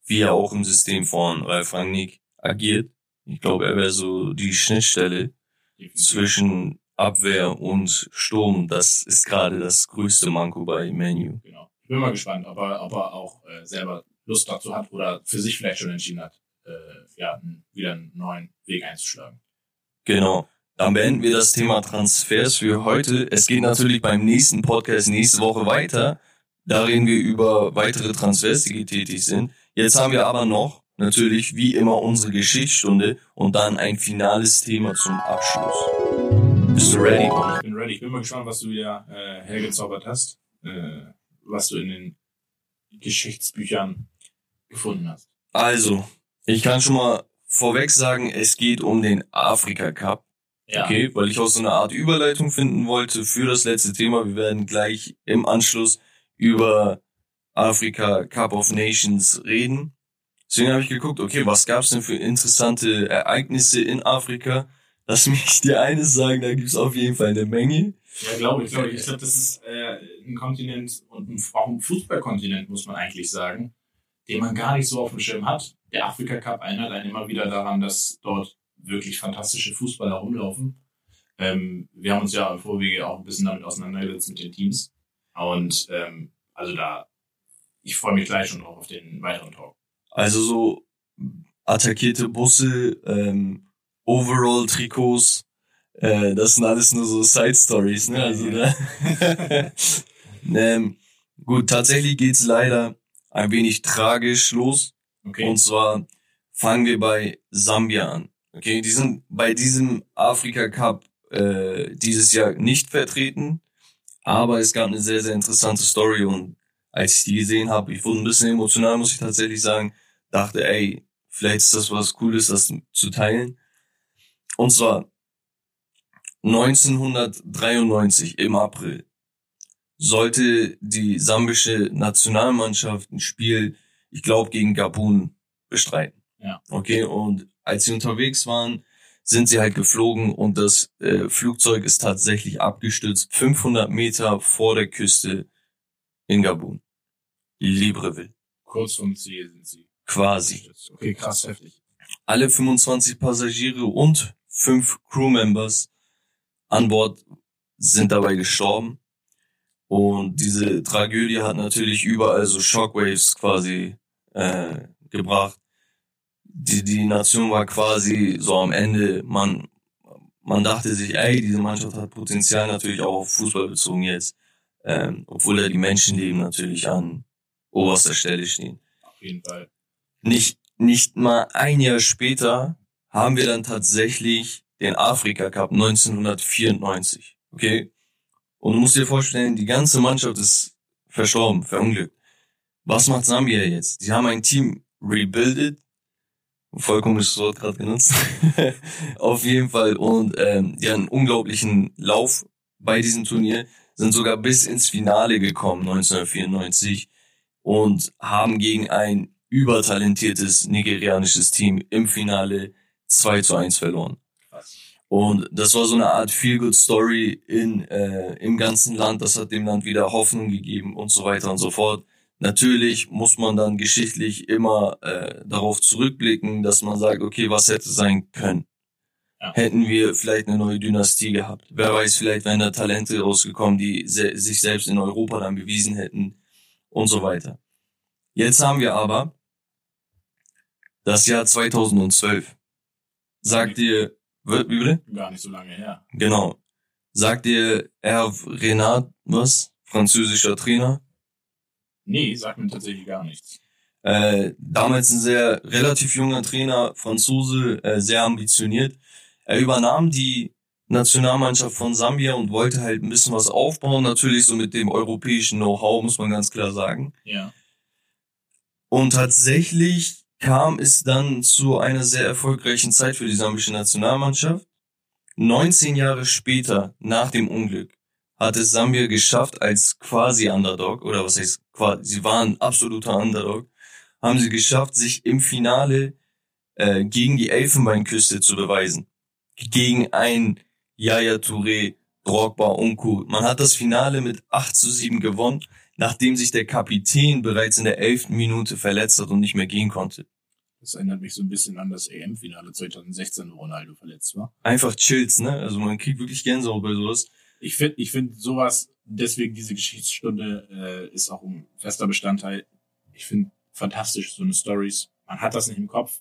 wie er auch im System von Ralf Rangnick agiert. Ich glaube, er wäre so die Schnittstelle Definitiv. zwischen Abwehr und Sturm. Das ist gerade das größte Manko bei Menu. Genau. Ich bin mal gespannt, ob er, ob er auch äh, selber Lust dazu hat oder für sich vielleicht schon entschieden hat, äh, ja, wieder einen neuen Weg einzuschlagen. Genau. Dann beenden wir das Thema Transfers für heute. Es geht natürlich beim nächsten Podcast nächste Woche weiter. Da reden wir über weitere Transfers, die getätigt sind. Jetzt haben wir aber noch natürlich wie immer unsere Geschichtsstunde und dann ein finales Thema zum Abschluss. Bist du ready? Ich bin ready. Ich bin mal gespannt, was du wieder äh, hergezaubert hast, äh, was du in den Geschichtsbüchern gefunden hast. Also, ich kann schon mal vorweg sagen, es geht um den Afrika Cup. Ja. Okay, weil ich auch so eine Art Überleitung finden wollte für das letzte Thema. Wir werden gleich im Anschluss über Afrika Cup of Nations reden. Deswegen habe ich geguckt, okay, was gab's denn für interessante Ereignisse in Afrika? Lass mich dir eines sagen, da gibt's auf jeden Fall eine Menge. Ja, glaube ich, glaube ich. Ich glaube, das ist äh, ein Kontinent und ein, auch ein Fußballkontinent, muss man eigentlich sagen, den man gar nicht so auf dem Schirm hat. Der Afrika Cup erinnert einen immer wieder daran, dass dort wirklich fantastische Fußballer rumlaufen. Ähm, wir haben uns ja im Vorwege auch ein bisschen damit auseinandergesetzt mit den Teams. Und ähm, also da, ich freue mich gleich schon drauf auf den weiteren Talk. Also so attackierte Busse, ähm, Overall-Trikots, äh, das sind alles nur so Side-Stories, ne? Also, Ja. ähm, gut, tatsächlich geht's leider ein wenig tragisch los. Okay. Und zwar fangen wir bei Sambia an. Okay, die sind bei diesem Afrika Cup äh, dieses Jahr nicht vertreten, aber es gab eine sehr, sehr interessante Story und als ich die gesehen habe, ich wurde ein bisschen emotional, muss ich tatsächlich sagen, dachte, ey, vielleicht ist das was Cooles, das zu teilen. Und zwar 1993 im April sollte die sambische Nationalmannschaft ein Spiel, ich glaube, gegen Gabun bestreiten. Ja. Okay, und als sie unterwegs waren, sind sie halt geflogen und das äh, Flugzeug ist tatsächlich abgestürzt, 500 Meter vor der Küste in Gabun. Libreville, Kurz vom Ziel sind sie. quasi. Okay, krass, heftig. Alle 25 Passagiere und fünf Crewmembers an Bord sind dabei gestorben. Und diese Tragödie hat natürlich überall so Shockwaves quasi äh, gebracht. Die, die Nation war quasi so am Ende, man, man dachte sich, ey, diese Mannschaft hat Potenzial natürlich auch auf Fußball bezogen jetzt. Ähm, obwohl da die Menschenleben natürlich an oberster Stelle stehen Auf jeden Fall. nicht, nicht mal ein Jahr später haben wir dann tatsächlich den Afrika Cup 1994. Okay? Und du musst dir vorstellen, die ganze Mannschaft ist verstorben, verunglückt. Was macht Sambia jetzt? Die haben ein Team rebuildet. Vollkommenes Wort gerade genutzt. Auf jeden Fall. Und ähm, die haben einen unglaublichen Lauf bei diesem Turnier. Sind sogar bis ins Finale gekommen, 1994. Und haben gegen ein übertalentiertes nigerianisches Team im Finale 2 zu 1 verloren. Und das war so eine Art Feel-Good-Story in, äh, im ganzen Land. Das hat dem Land wieder Hoffnung gegeben und so weiter und so fort. Natürlich muss man dann geschichtlich immer äh, darauf zurückblicken, dass man sagt, okay, was hätte sein können? Ja. Hätten wir vielleicht eine neue Dynastie gehabt? Wer weiß, vielleicht wären da Talente rausgekommen, die se sich selbst in Europa dann bewiesen hätten. und so weiter. Jetzt haben wir aber das Jahr 2012. Sagt ihr, wie bitte? Gar nicht so lange her. Genau. Sagt ihr Herr Renat was? Französischer Trainer? Nee, sagt mir tatsächlich gar nichts. Äh, damals ein sehr relativ junger Trainer, Franzose, äh, sehr ambitioniert. Er übernahm die Nationalmannschaft von Sambia und wollte halt ein bisschen was aufbauen, natürlich so mit dem europäischen Know-how, muss man ganz klar sagen. Ja. Und tatsächlich kam es dann zu einer sehr erfolgreichen Zeit für die sambische Nationalmannschaft. 19 Jahre später, nach dem Unglück, hat es Sambia geschafft, als quasi Underdog, oder was heißt quasi, sie waren absoluter Underdog, haben sie geschafft, sich im Finale äh, gegen die Elfenbeinküste zu beweisen. Gegen ein Yaya Touré, Drogba, Unku. Man hat das Finale mit 8 zu 7 gewonnen, nachdem sich der Kapitän bereits in der elften Minute verletzt hat und nicht mehr gehen konnte. Das erinnert mich so ein bisschen an das EM-Finale 2016, wo Ronaldo verletzt war. Einfach chills, ne? Also man kriegt wirklich Gänsehaut bei sowas. Ich finde, ich finde sowas, deswegen diese Geschichtsstunde äh, ist auch ein fester Bestandteil. Ich finde fantastisch, so eine Stories. Man hat das nicht im Kopf.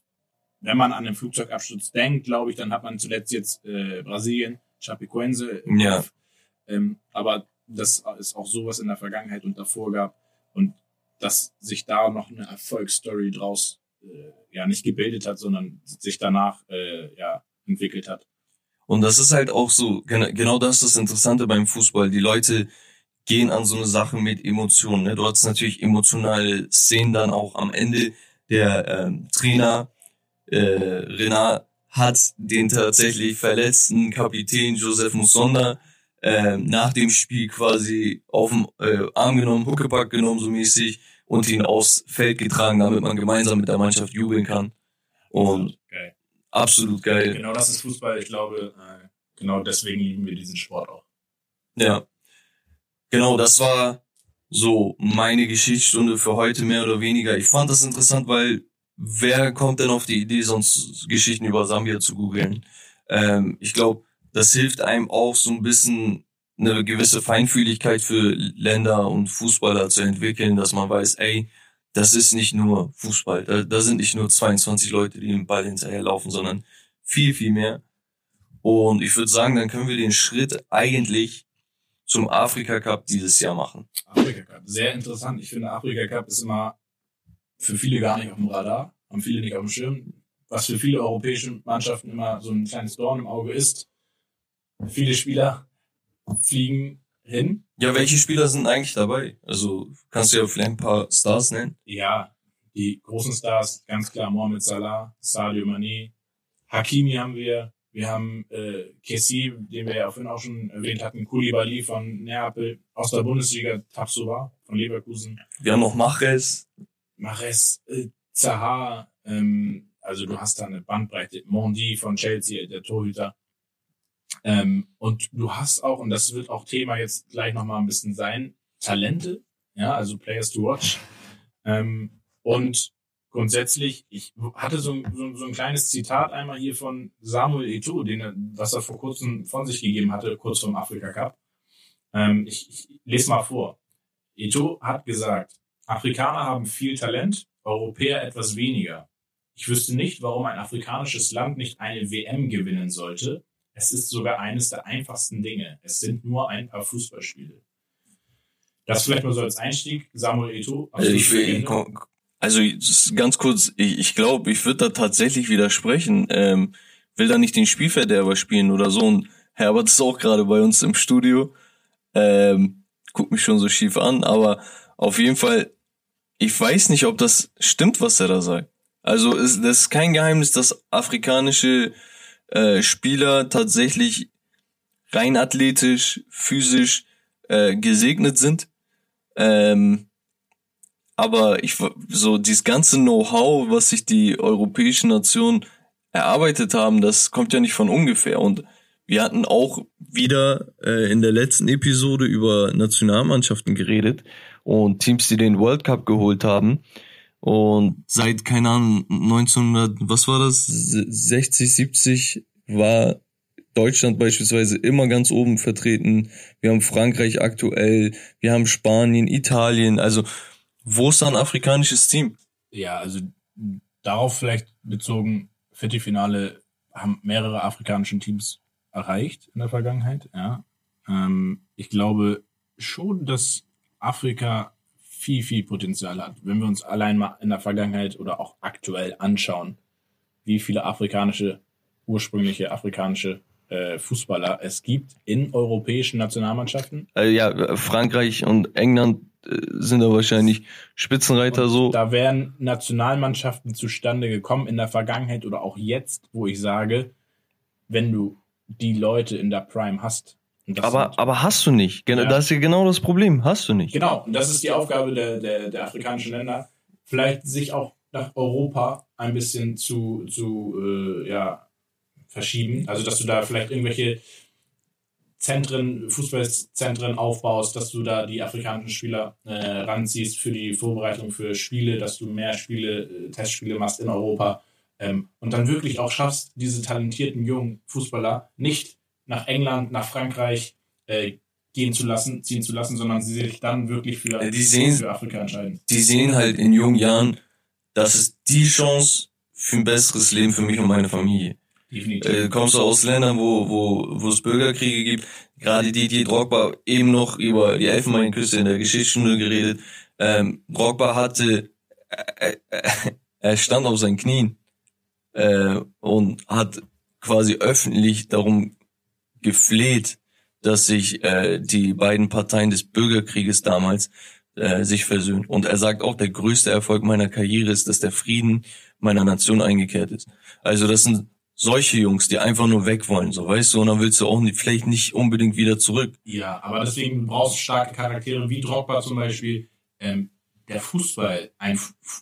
Wenn man an den Flugzeugabsturz denkt, glaube ich, dann hat man zuletzt jetzt äh, Brasilien, Chapecoense im Ja. Kopf. Ähm, aber dass es auch sowas in der Vergangenheit und davor gab und dass sich da noch eine Erfolgsstory draus ja nicht gebildet hat, sondern sich danach äh, ja entwickelt hat. Und das ist halt auch so, gen- genau das ist das Interessante beim Fußball. Die Leute gehen an so eine Sache mit Emotionen. Ne? Du hast natürlich emotionale Szenen dann auch am Ende. Der ähm, Trainer äh, Renat hat den tatsächlich verletzten Kapitän Joseph Musonda ähm, nach dem Spiel quasi auf dem äh, Arm genommen, Huckepack genommen so mäßig und ihn aufs Feld getragen, damit man gemeinsam mit der Mannschaft jubeln kann. Und Geil. absolut geil. Genau das ist Fußball. Ich glaube, äh, genau deswegen lieben wir diesen Sport auch. Ja. Genau, das war so meine Geschichtsstunde für heute mehr oder weniger. Ich fand das interessant, weil wer kommt denn auf die Idee, sonst Geschichten über Sambia zu googeln? Ähm, ich glaube, das hilft einem auch so ein bisschen eine gewisse Feinfühligkeit für Länder und Fußballer zu entwickeln, dass man weiß, ey, das ist nicht nur Fußball. Da, da sind nicht nur 22 Leute, die den Ball hinterherlaufen, sondern viel, viel mehr. Und ich würde sagen, dann können wir den Schritt eigentlich zum Afrika Cup dieses Jahr machen. Afrika Cup. Sehr interessant. Ich finde, Afrika Cup ist immer für viele gar nicht auf dem Radar, haben viele nicht auf dem Schirm. Was für viele europäische Mannschaften immer so ein kleines Dorn im Auge ist. Viele Spieler fliegen hin. Ja, welche Spieler sind eigentlich dabei? Also kannst du ja vielleicht ein paar Stars nennen? Ja, die großen Stars, ganz klar Mohamed Salah, Sadio Mané, Hakimi haben wir, wir haben äh, Kessi, den wir ja vorhin auch schon erwähnt hatten, Koulibaly von Neapel, aus der Bundesliga Tapsoba von Leverkusen, Wir haben noch Maches. Mares, äh, Zaha, ähm, also du hast da eine Bandbreite, Mondi von Chelsea, der Torhüter. Ähm, und du hast auch, und das wird auch Thema jetzt gleich nochmal ein bisschen sein, Talente, ja, also Players to Watch. Ähm, und grundsätzlich, ich hatte so, ein- so, so ein kleines Zitat einmal hier von Samuel Eto'o, den was er vor kurzem von sich gegeben hatte, kurz vorm Afrika Cup. Ähm, ich, ich lese mal vor. Eto'o hat gesagt, Afrikaner haben viel Talent, Europäer etwas weniger. Ich wüsste nicht, warum ein afrikanisches Land nicht eine WM gewinnen sollte. Es ist sogar eines der einfachsten Dinge. Es sind nur ein paar Fußballspiele. Das vielleicht mal so als Einstieg. Samuel Eto'o. Also, ich will, also ganz kurz, ich, ich glaube, ich würde da tatsächlich widersprechen. Ähm, will da nicht den Spielverderber spielen oder so. Und Herbert ist auch gerade bei uns im Studio. Ähm, guckt mich schon so schief an, aber auf jeden Fall, ich weiß nicht, ob das stimmt, was er da sagt. Also ist, das ist kein Geheimnis, dass afrikanische äh, Spieler tatsächlich rein athletisch, physisch äh, gesegnet sind. Ähm, aber ich so dieses ganze Know-how, was sich die europäischen Nationen erarbeitet haben, das kommt ja nicht von ungefähr. Und wir hatten auch wieder äh, in der letzten Episode über Nationalmannschaften geredet und Teams, die den World Cup geholt haben. Und seit, keine Ahnung, 1900, was war das? 60, 70 war Deutschland beispielsweise immer ganz oben vertreten. Wir haben Frankreich aktuell, wir haben Spanien, Italien. Also Wo ist da ein afrikanisches Team? Ja, also darauf vielleicht bezogen, Viertelfinale haben mehrere afrikanische Teams erreicht in der Vergangenheit. Ja, ähm, ich glaube schon, dass Afrika viel, viel Potenzial hat. Wenn wir uns allein mal in der Vergangenheit oder auch aktuell anschauen, wie viele afrikanische, ursprüngliche afrikanische äh, Fußballer es gibt in europäischen Nationalmannschaften. Äh, ja, Frankreich und England äh, sind da wahrscheinlich Spitzenreiter Und so. Da wären Nationalmannschaften zustande gekommen in der Vergangenheit oder auch jetzt, wo ich sage, wenn du die Leute in der Prime hast. Aber, aber hast du nicht. Genau, Ja. Das ist ja genau das Problem. Hast du nicht. Genau, und das ist die Aufgabe der, der, der afrikanischen Länder, vielleicht sich auch nach Europa ein bisschen zu, zu äh, ja, verschieben. Also, dass du da vielleicht irgendwelche Zentren, Fußballzentren aufbaust, dass du da die afrikanischen Spieler äh, ranziehst für die Vorbereitung für Spiele, dass du mehr Spiele, äh, Testspiele machst in Europa ähm, und dann wirklich auch schaffst, diese talentierten jungen Fußballer nicht nach England, nach Frankreich äh, gehen zu lassen, ziehen zu lassen, sondern sie sich dann wirklich für, Ja, die sehen- für Afrika entscheiden. Die sehen halt in jungen Jahren, das ist die Chance für ein besseres Leben für mich und meine Familie. Definitiv. Äh, kommst du aus Ländern, wo, wo, wo es Bürgerkriege gibt, gerade Didier Drogba eben noch über die Elfenbeinküste in der Geschichtsstunde geredet. Ähm, Drogba hatte, äh, äh, er stand auf seinen Knien äh, und hat quasi öffentlich darum gefleht, dass sich äh, die beiden Parteien des Bürgerkrieges damals äh, sich versöhnen. Und er sagt auch, der größte Erfolg meiner Karriere ist, dass der Frieden meiner Nation eingekehrt ist. Also das sind solche Jungs, die einfach nur weg wollen, so weißt du, und dann willst du auch nicht, vielleicht nicht unbedingt wieder zurück. Ja, aber deswegen du brauchst starke Charaktere wie Drogba zum Beispiel. Ähm, der Fußball, ein,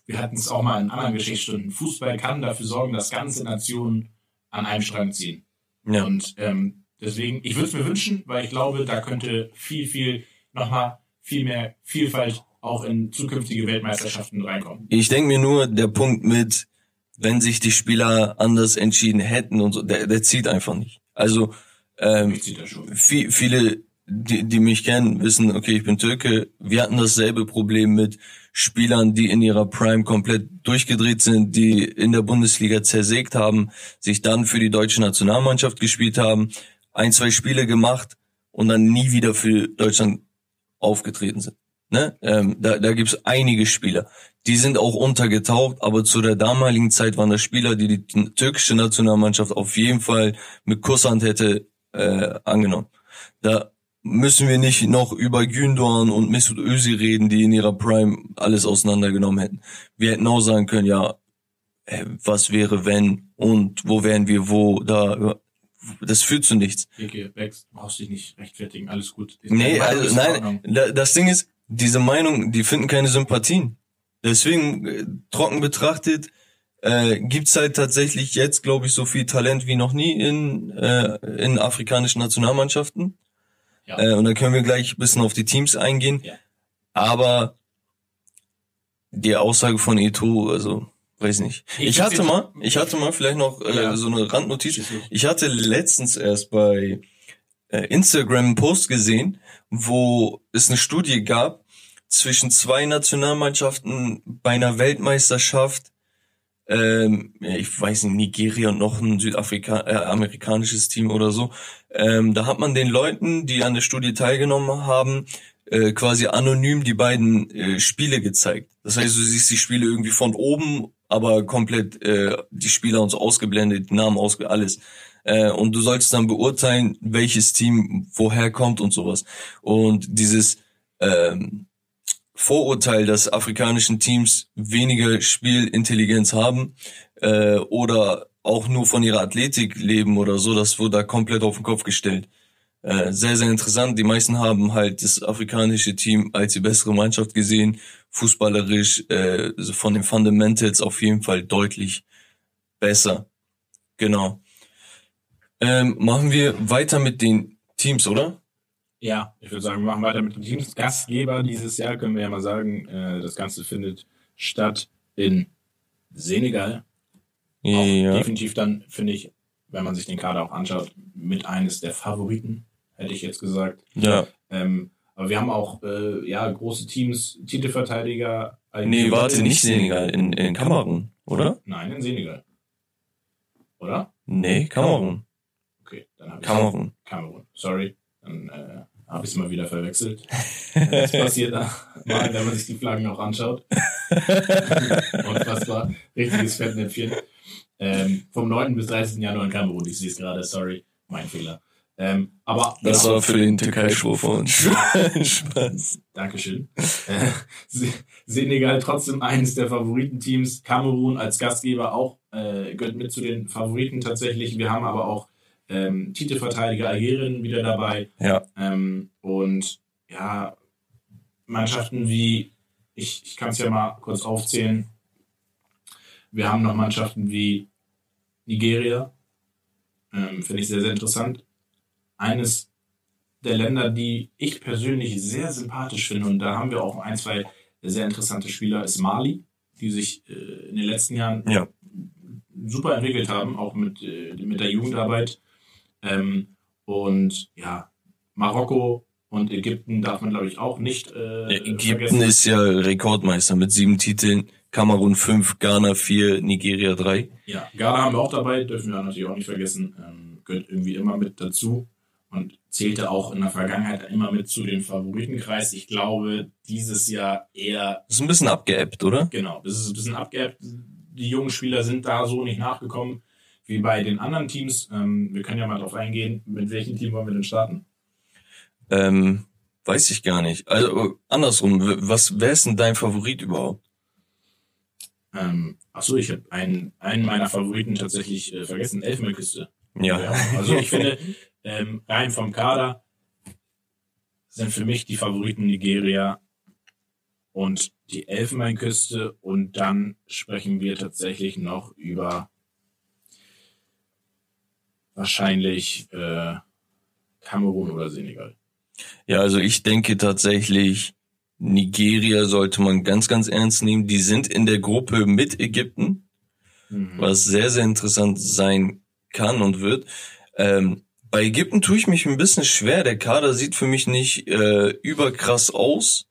wir hatten es auch mal in anderen Geschichtsstunden, Fußball kann dafür sorgen, dass ganze Nationen an einem Strang ziehen. Ja. Und ähm, deswegen, ich würde es mir wünschen, weil ich glaube, da könnte viel, viel, nochmal viel mehr Vielfalt auch in zukünftige Weltmeisterschaften reinkommen. Ich denke mir nur, der Punkt mit, wenn sich die Spieler anders entschieden hätten und so, der, der zieht einfach nicht. Also ähm, viel, viele, die, die mich kennen, wissen, okay, ich bin Türke. Wir hatten dasselbe Problem mit Spielern, die in ihrer Prime komplett durchgedreht sind, die in der Bundesliga zersägt haben, sich dann für die deutsche Nationalmannschaft gespielt haben, ein, zwei Spiele gemacht und dann nie wieder für Deutschland aufgetreten sind. Ne? Ähm, da da gibt's einige Spieler. Die sind auch untergetaucht, aber zu der damaligen Zeit waren das Spieler, die die türkische Nationalmannschaft auf jeden Fall mit Kusshand hätte äh, angenommen. Da müssen wir nicht noch über Gündoğan und Mesut Özil reden, die in ihrer Prime alles auseinandergenommen hätten. Wir hätten auch sagen können, ja, äh, was wäre wenn und wo wären wir wo, da das führt zu nichts. Eke, Bex, brauchst dich nicht rechtfertigen, alles gut. Nee, also nein, da- das Ding ist, diese Meinung, die finden keine Sympathien. Deswegen, äh, trocken betrachtet, äh, gibt's halt tatsächlich jetzt, glaube ich, so viel Talent wie noch nie in, äh, in afrikanischen Nationalmannschaften. Ja. Äh, und dann können wir gleich ein bisschen auf die Teams eingehen. Ja. Aber die Aussage von Eto, also, weiß nicht. Ich hatte mal, ich hatte mal vielleicht noch äh, Ja. so eine Randnotiz. Ich hatte letztens erst bei äh, Instagram einen Post gesehen, wo es eine Studie gab zwischen zwei Nationalmannschaften bei einer Weltmeisterschaft, ähm, ich weiß nicht, Nigeria und noch ein Südafrika äh, amerikanisches Team oder so. Ähm, da hat man den Leuten, die an der Studie teilgenommen haben, äh, quasi anonym die beiden äh, Spiele gezeigt. Das heißt, du siehst die Spiele irgendwie von oben, aber komplett äh, die Spieler und so ausgeblendet, Namen ausge alles. Äh, und du sollst dann beurteilen, welches Team woher kommt und sowas. Und dieses ähm, Vorurteil, dass afrikanischen Teams weniger Spielintelligenz haben äh, oder auch nur von ihrer Athletik leben oder so, das wurde da komplett auf den Kopf gestellt. Äh, sehr, sehr interessant. Die meisten haben halt das afrikanische Team als die bessere Mannschaft gesehen, fußballerisch, äh, von den Fundamentals auf jeden Fall deutlich besser. Genau. Ähm, machen wir weiter mit den Teams, oder? Ja, ich würde sagen, wir machen weiter mit den Teams. Gastgeber dieses Jahr können wir ja mal sagen, äh, das Ganze findet statt in Senegal. Auch definitiv dann, finde ich, wenn man sich den Kader auch anschaut, mit eines der Favoriten, hätte ich jetzt gesagt. Ja. Ähm, Aber wir haben auch äh, ja große Teams, Titelverteidiger. Nee, warte, nicht Senegal, in, in Kamerun, oder? Nein, in Senegal. Oder? Nee, Kamerun. Okay, dann habe ich Kamerun. Kamerun. Sorry, dann äh, habe ich es mal wieder verwechselt. das passiert da mal, wenn man sich die Flaggen auch anschaut. Unfassbar. Richtiges Fettnäpfchen. Ähm, vom 9. bis 30. Januar in Kamerun. Ich sehe es gerade, sorry. Mein Fehler. Ähm, aber Das genau. war für den Türkei-Schwur von. Spaß. Dankeschön. Äh, Se- Senegal trotzdem eines der Favoritenteams. Kamerun als Gastgeber auch äh, gehört mit zu den Favoriten tatsächlich. Wir haben aber auch ähm, Titelverteidiger Algerien wieder dabei. Ja, Ähm, und ja, Mannschaften wie, ich, ich kann es ja mal kurz aufzählen. Wir haben noch Mannschaften wie Nigeria. Ähm, Finde ich sehr, sehr interessant. Eines der Länder, die ich persönlich sehr sympathisch finde, und da haben wir auch ein, zwei sehr interessante Spieler, ist Mali, die sich äh, in den letzten Jahren ja. super entwickelt haben, auch mit, äh, mit der Jugendarbeit. Ähm, und ja, Marokko und Ägypten darf man, glaube ich, auch nicht äh, Ägypten vergessen. ist ja Rekordmeister mit sieben Titeln. Kamerun fünf, Ghana vier, Nigeria drei. Ja, Ghana haben wir auch dabei, dürfen wir natürlich auch nicht vergessen. Ähm, gehört irgendwie immer mit dazu und zählte auch in der Vergangenheit immer mit zu den Favoritenkreis. Ich glaube, dieses Jahr eher, Das ist ein bisschen abgeebbt, oder? genau, das ist ein bisschen abgeebbt. Die jungen Spieler sind da so nicht nachgekommen wie bei den anderen Teams. Ähm, wir können ja mal drauf eingehen, mit welchem Team wollen wir denn starten? Ähm, weiß ich gar nicht. Also andersrum, w- was, wer ist denn dein Favorit überhaupt? Ähm, achso, ich habe einen, einen meiner Favoriten tatsächlich äh, vergessen, Elfenbeinküste. Ja. Also ich finde, ähm, rein vom Kader sind für mich die Favoriten Nigeria und die Elfenbeinküste und dann sprechen wir tatsächlich noch über wahrscheinlich äh, Kamerun oder Senegal. Ja, also ich denke tatsächlich, Nigeria sollte man ganz, ganz ernst nehmen. Die sind in der Gruppe mit Ägypten, Mhm. was sehr, sehr interessant sein kann und wird. Ähm, bei Ägypten tue ich mich ein bisschen schwer. Der Kader sieht für mich nicht äh, überkrass aus.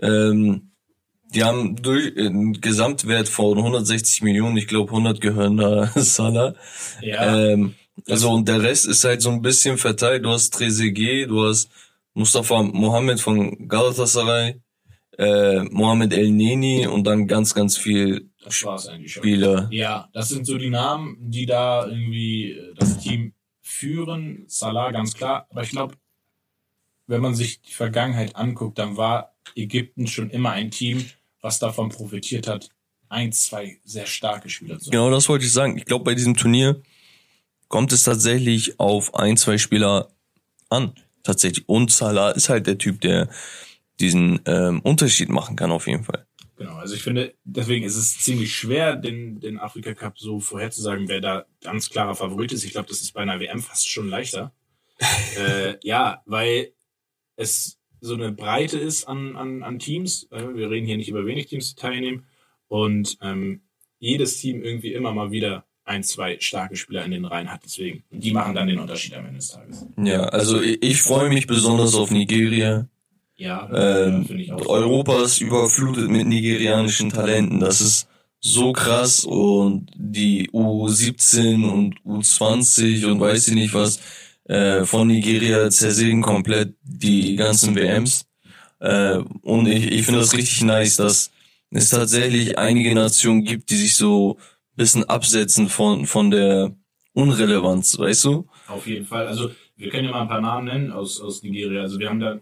Ähm, die haben durch einen Gesamtwert von 160 Millionen, ich glaube 100 gehören da Salah. Ja, Ähm, also und der Rest ist halt so ein bisschen verteilt. Du hast Trezeguet, du hast Mustafa Mohammed von Galatasaray, äh, Mohamed El Neni und dann ganz, ganz viel das war's eigentlich schon. Spieler. Ja, das sind so die Namen, die da irgendwie äh, das Team führen. Salah ganz klar. Aber ich glaube, wenn man sich die Vergangenheit anguckt, dann war Ägypten schon immer ein Team, was davon profitiert hat, ein, zwei sehr starke Spieler zu haben. Genau das wollte ich sagen. Ich glaube, bei diesem Turnier kommt es tatsächlich auf ein, zwei Spieler an. Tatsächlich. Und Salah ist halt der Typ, der diesen ähm, Unterschied machen kann, auf jeden Fall. Genau, also ich finde, deswegen ist es ziemlich schwer, den, den Afrika Cup so vorherzusagen, wer da ganz klarer Favorit ist. Ich glaube, das ist bei einer WM fast schon leichter. äh, ja, weil es so eine Breite ist an, an, an Teams. Äh, Wir reden hier nicht über wenig Teams, die teilnehmen. Und ähm, jedes Team irgendwie immer mal wieder ein, zwei starke Spieler in den Reihen hat. Deswegen, und die machen dann den Unterschied am Ende des Tages. Ja, also ich, ich freue mich besonders auf Nigeria. Ja, Ähm, auch. Europa ist überflutet mit nigerianischen Talenten. Das ist so krass und die U17 und U20 und weiß ich nicht was äh, von Nigeria zersägen komplett die ganzen WMs. Äh, und ich, ich finde das richtig nice, dass es tatsächlich einige Nationen gibt, die sich so ein bisschen absetzen von, von der Unrelevanz, weißt du? Auf jeden Fall. Also wir können ja mal ein paar Namen nennen aus, aus Nigeria. Also wir haben da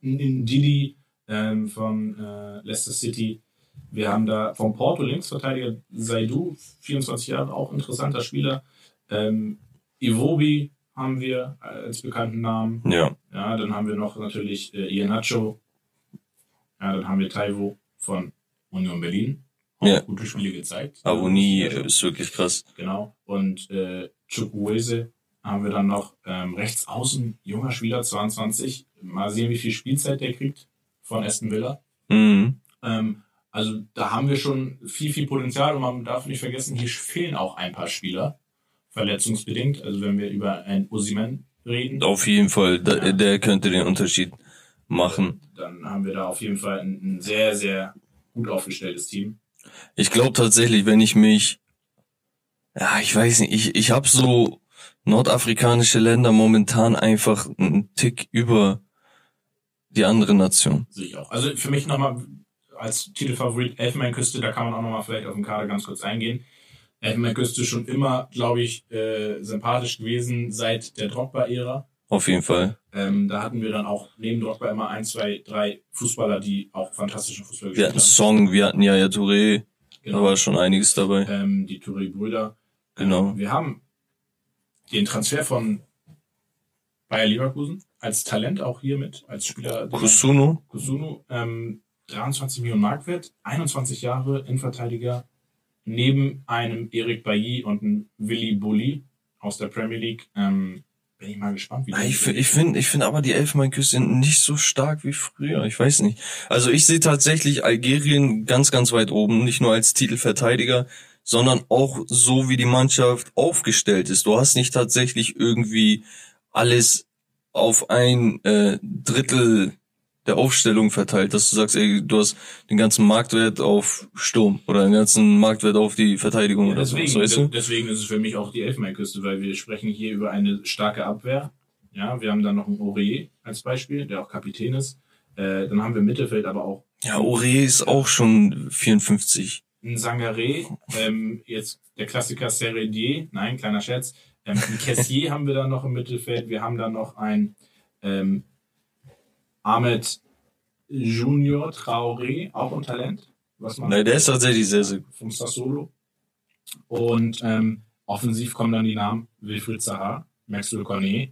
Ndidi ähm, von äh, Leicester City. Wir haben da vom Porto Linksverteidiger Saidu, 24 Jahre, auch interessanter Spieler. Ähm, Iwobi haben wir als bekannten Namen. Ja. Ja, dann haben wir noch natürlich äh, Iheanacho. Ja, dann haben wir Taiwo von Union Berlin. Auch Ja. gute Spiele gezeigt. Aboni Sehr schön. ist wirklich krass. Genau. Und äh, Chukwueze haben wir dann noch ähm, rechts außen, junger Spieler, 22. Mal sehen, wie viel Spielzeit der kriegt von Aston Villa. Mhm. Ähm, also da haben wir schon viel, viel Potenzial und man darf nicht vergessen, hier fehlen auch ein paar Spieler, verletzungsbedingt. Also wenn wir über ein Osimen reden. Auf jeden Fall, da, Ja. der könnte den Unterschied machen. Dann haben wir da auf jeden Fall ein, ein sehr, sehr gut aufgestelltes Team. Ich glaube tatsächlich, wenn ich mich, ja, ich weiß nicht, ich, ich habe so nordafrikanische Länder momentan einfach einen Tick über die andere Nation. Sehe ich auch. Also für mich nochmal als Titelfavorit Elfenbeinküste, da kann man auch nochmal vielleicht auf den Kader ganz kurz eingehen. Elfenbeinküste schon immer, glaube ich, äh, sympathisch gewesen seit der Drogba-Ära. Auf jeden Fall. Ähm, da hatten wir dann auch neben Drogba immer ein, zwei, drei Fußballer, die auch fantastischen Fußball Wir gespielt hatten haben. Song, wir hatten Yaya Touré, Genau. da war schon einiges dabei. ähm, die Touré-Brüder. Genau. Ähm, wir haben den Transfer von Bayer Leverkusen als Talent auch hier mit, als Spieler. Kusuno, Kusunu, ähm, 23 Millionen Mark wert, 21 Jahre Innenverteidiger, neben einem Erik Bailly und einem Willy Bulli aus der Premier League. Ähm, bin ich mal gespannt, wie Ja, der- ich finde ich find, ich find aber die Elfenbeinküste nicht so stark wie früher. Ich weiß nicht. Also ich sehe tatsächlich Algerien ganz, ganz weit oben. Nicht nur als Titelverteidiger, sondern auch so, wie die Mannschaft aufgestellt ist. Du hast nicht tatsächlich irgendwie alles auf ein äh, Drittel der Aufstellung verteilt, dass du sagst, ey, du hast den ganzen Marktwert auf Sturm oder den ganzen Marktwert auf die Verteidigung Ja, oder so, deswegen, weißt du? deswegen ist es für mich auch die Elfenbeinküste, weil wir sprechen hier über eine starke Abwehr. Ja, wir haben dann noch einen Aurier als Beispiel, der auch Kapitän ist. Äh, dann haben wir Mittelfeld aber auch Ja, Ore ist auch schon 54. einen Sangaré, ähm, jetzt der Klassiker Seredier, nein, kleiner Scherz. Ähm, einen Kessier haben wir dann noch im Mittelfeld. Wir haben dann noch ein ähm, Ahmed Junior Traoré, auch ein Talent. Was man Nein, der ist tatsächlich sehr, sehr gut. vom Sassolo. Und ähm, offensiv kommen dann die Namen Wilfried Zaha, Maxwell Cornet,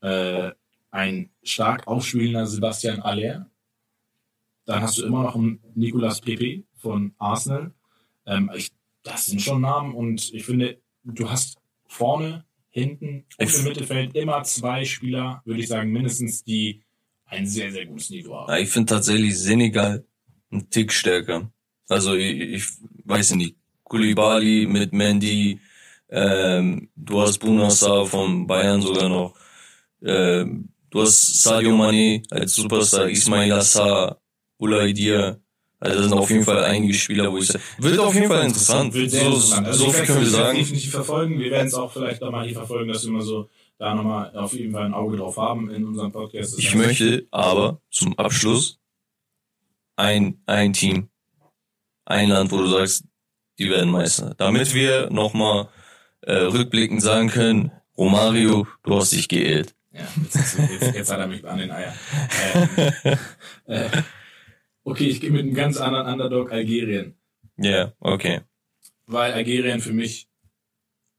äh, ein stark aufspielender Sebastian Aller. Dann hast du immer noch einen Nicolas Pepe von Arsenal. Ähm, ich, das sind schon Namen und ich finde, du hast vorne, hinten und im Mittelfeld immer zwei Spieler, würde ich sagen, mindestens, die ein sehr, sehr gutes Niveau haben. Ja, ich finde tatsächlich Senegal ein Tick stärker. Also ich, ich weiß nicht, Koulibaly mit Mendy, ähm, du hast Bunassar von Bayern sogar noch, ähm, du hast Sadio Mane als Superstar, Ismail Assar, Ulaidir. Also das sind auf jeden Fall einige Spieler, wo ich sage, wird auf jeden Fall interessant. Wird sehr So, interessant. Also so viel können wir sagen. definitiv verfolgen. Wir werden es auch vielleicht auch mal hier verfolgen, dass wir immer so da nochmal auf jeden Fall ein Auge drauf haben in unserem Podcast. Ich möchte aber zum Abschluss ein, ein Team, ein Land, wo du sagst, die werden Meister. Damit wir nochmal äh, rückblickend sagen können, Romario, du hast dich geirrt. Ja, jetzt, jetzt, jetzt hat er mich an den Eiern. Ähm, äh, okay, ich gehe mit einem ganz anderen Underdog Algerien. Ja, okay. Weil Algerien für mich,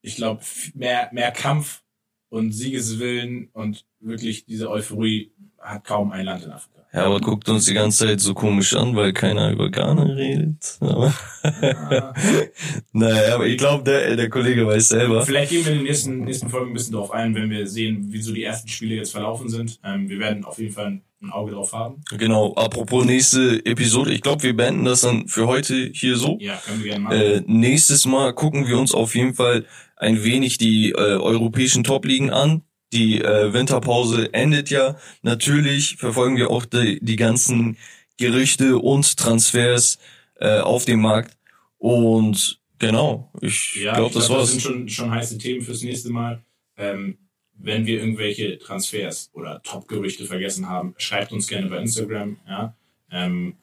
ich glaube, mehr, mehr Kampf und Siegeswillen und wirklich diese Euphorie hat kaum ein Land in Afrika. Herbert guckt uns die ganze Zeit so komisch an, weil keiner über Ghana redet. Aber Ah, naja, aber ich glaube, der, der Kollege weiß selber. Vielleicht gehen wir in den nächsten, nächsten Folgen ein bisschen drauf ein, wenn wir sehen, wie so die ersten Spiele jetzt verlaufen sind. Ähm, wir werden auf jeden Fall ein, ein Auge drauf haben. Genau, apropos nächste Episode. Ich glaube, wir beenden das dann für heute hier so. Ja, können wir gerne machen. Äh, nächstes Mal gucken wir uns auf jeden Fall ein wenig die äh, europäischen Top-Ligen an. Die äh, Winterpause endet ja. Natürlich verfolgen wir auch die, die ganzen Gerüchte und Transfers äh, auf dem Markt. Und genau, ich ja, glaube, das glaub, war's. das sind schon, schon heiße Themen fürs nächste Mal. Ähm, wenn wir irgendwelche Transfers oder Top-Gerüchte vergessen haben, schreibt uns gerne bei Instagram. Ja, ähm,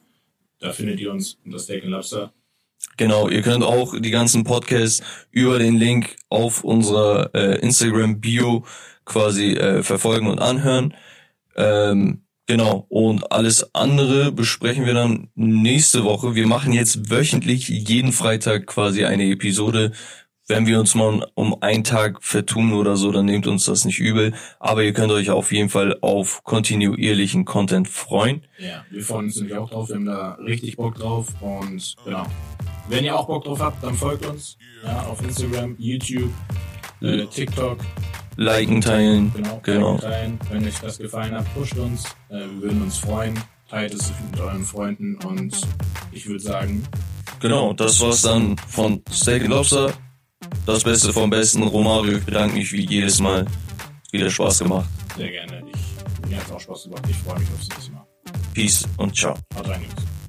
da findet ihr uns unter Steak and Lobster. Genau, ihr könnt auch die ganzen Podcasts über den Link auf unserer äh, Instagram-Bio quasi äh, verfolgen und anhören. Ähm, genau, und alles andere besprechen wir dann nächste Woche. Wir machen jetzt wöchentlich jeden Freitag quasi eine Episode. Wenn wir uns mal um einen Tag vertun oder so, dann nehmt uns das nicht übel. Aber ihr könnt euch auf jeden Fall auf kontinuierlichen Content freuen. Ja, wir freuen uns nämlich auch drauf. Wir haben da richtig Bock drauf. Und genau. Wenn ihr auch Bock drauf habt, dann folgt uns. Ja, auf Instagram, YouTube, äh, TikTok. Liken, teilen. Genau, Genau. teilen. Wenn euch das gefallen hat, pusht uns. Äh, wir würden uns freuen. Teilt es mit euren Freunden. Und ich würde sagen, Genau, das war's dann von Steak and Lobster. Das Beste vom Besten. Romario, ich bedanke mich wie jedes Mal. Wieder Spaß gemacht. sehr gerne. Ich Mir hat es auch Spaß gemacht. Ich freue mich aufs nächste Mal. Peace und ciao. Haut rein, Jungs.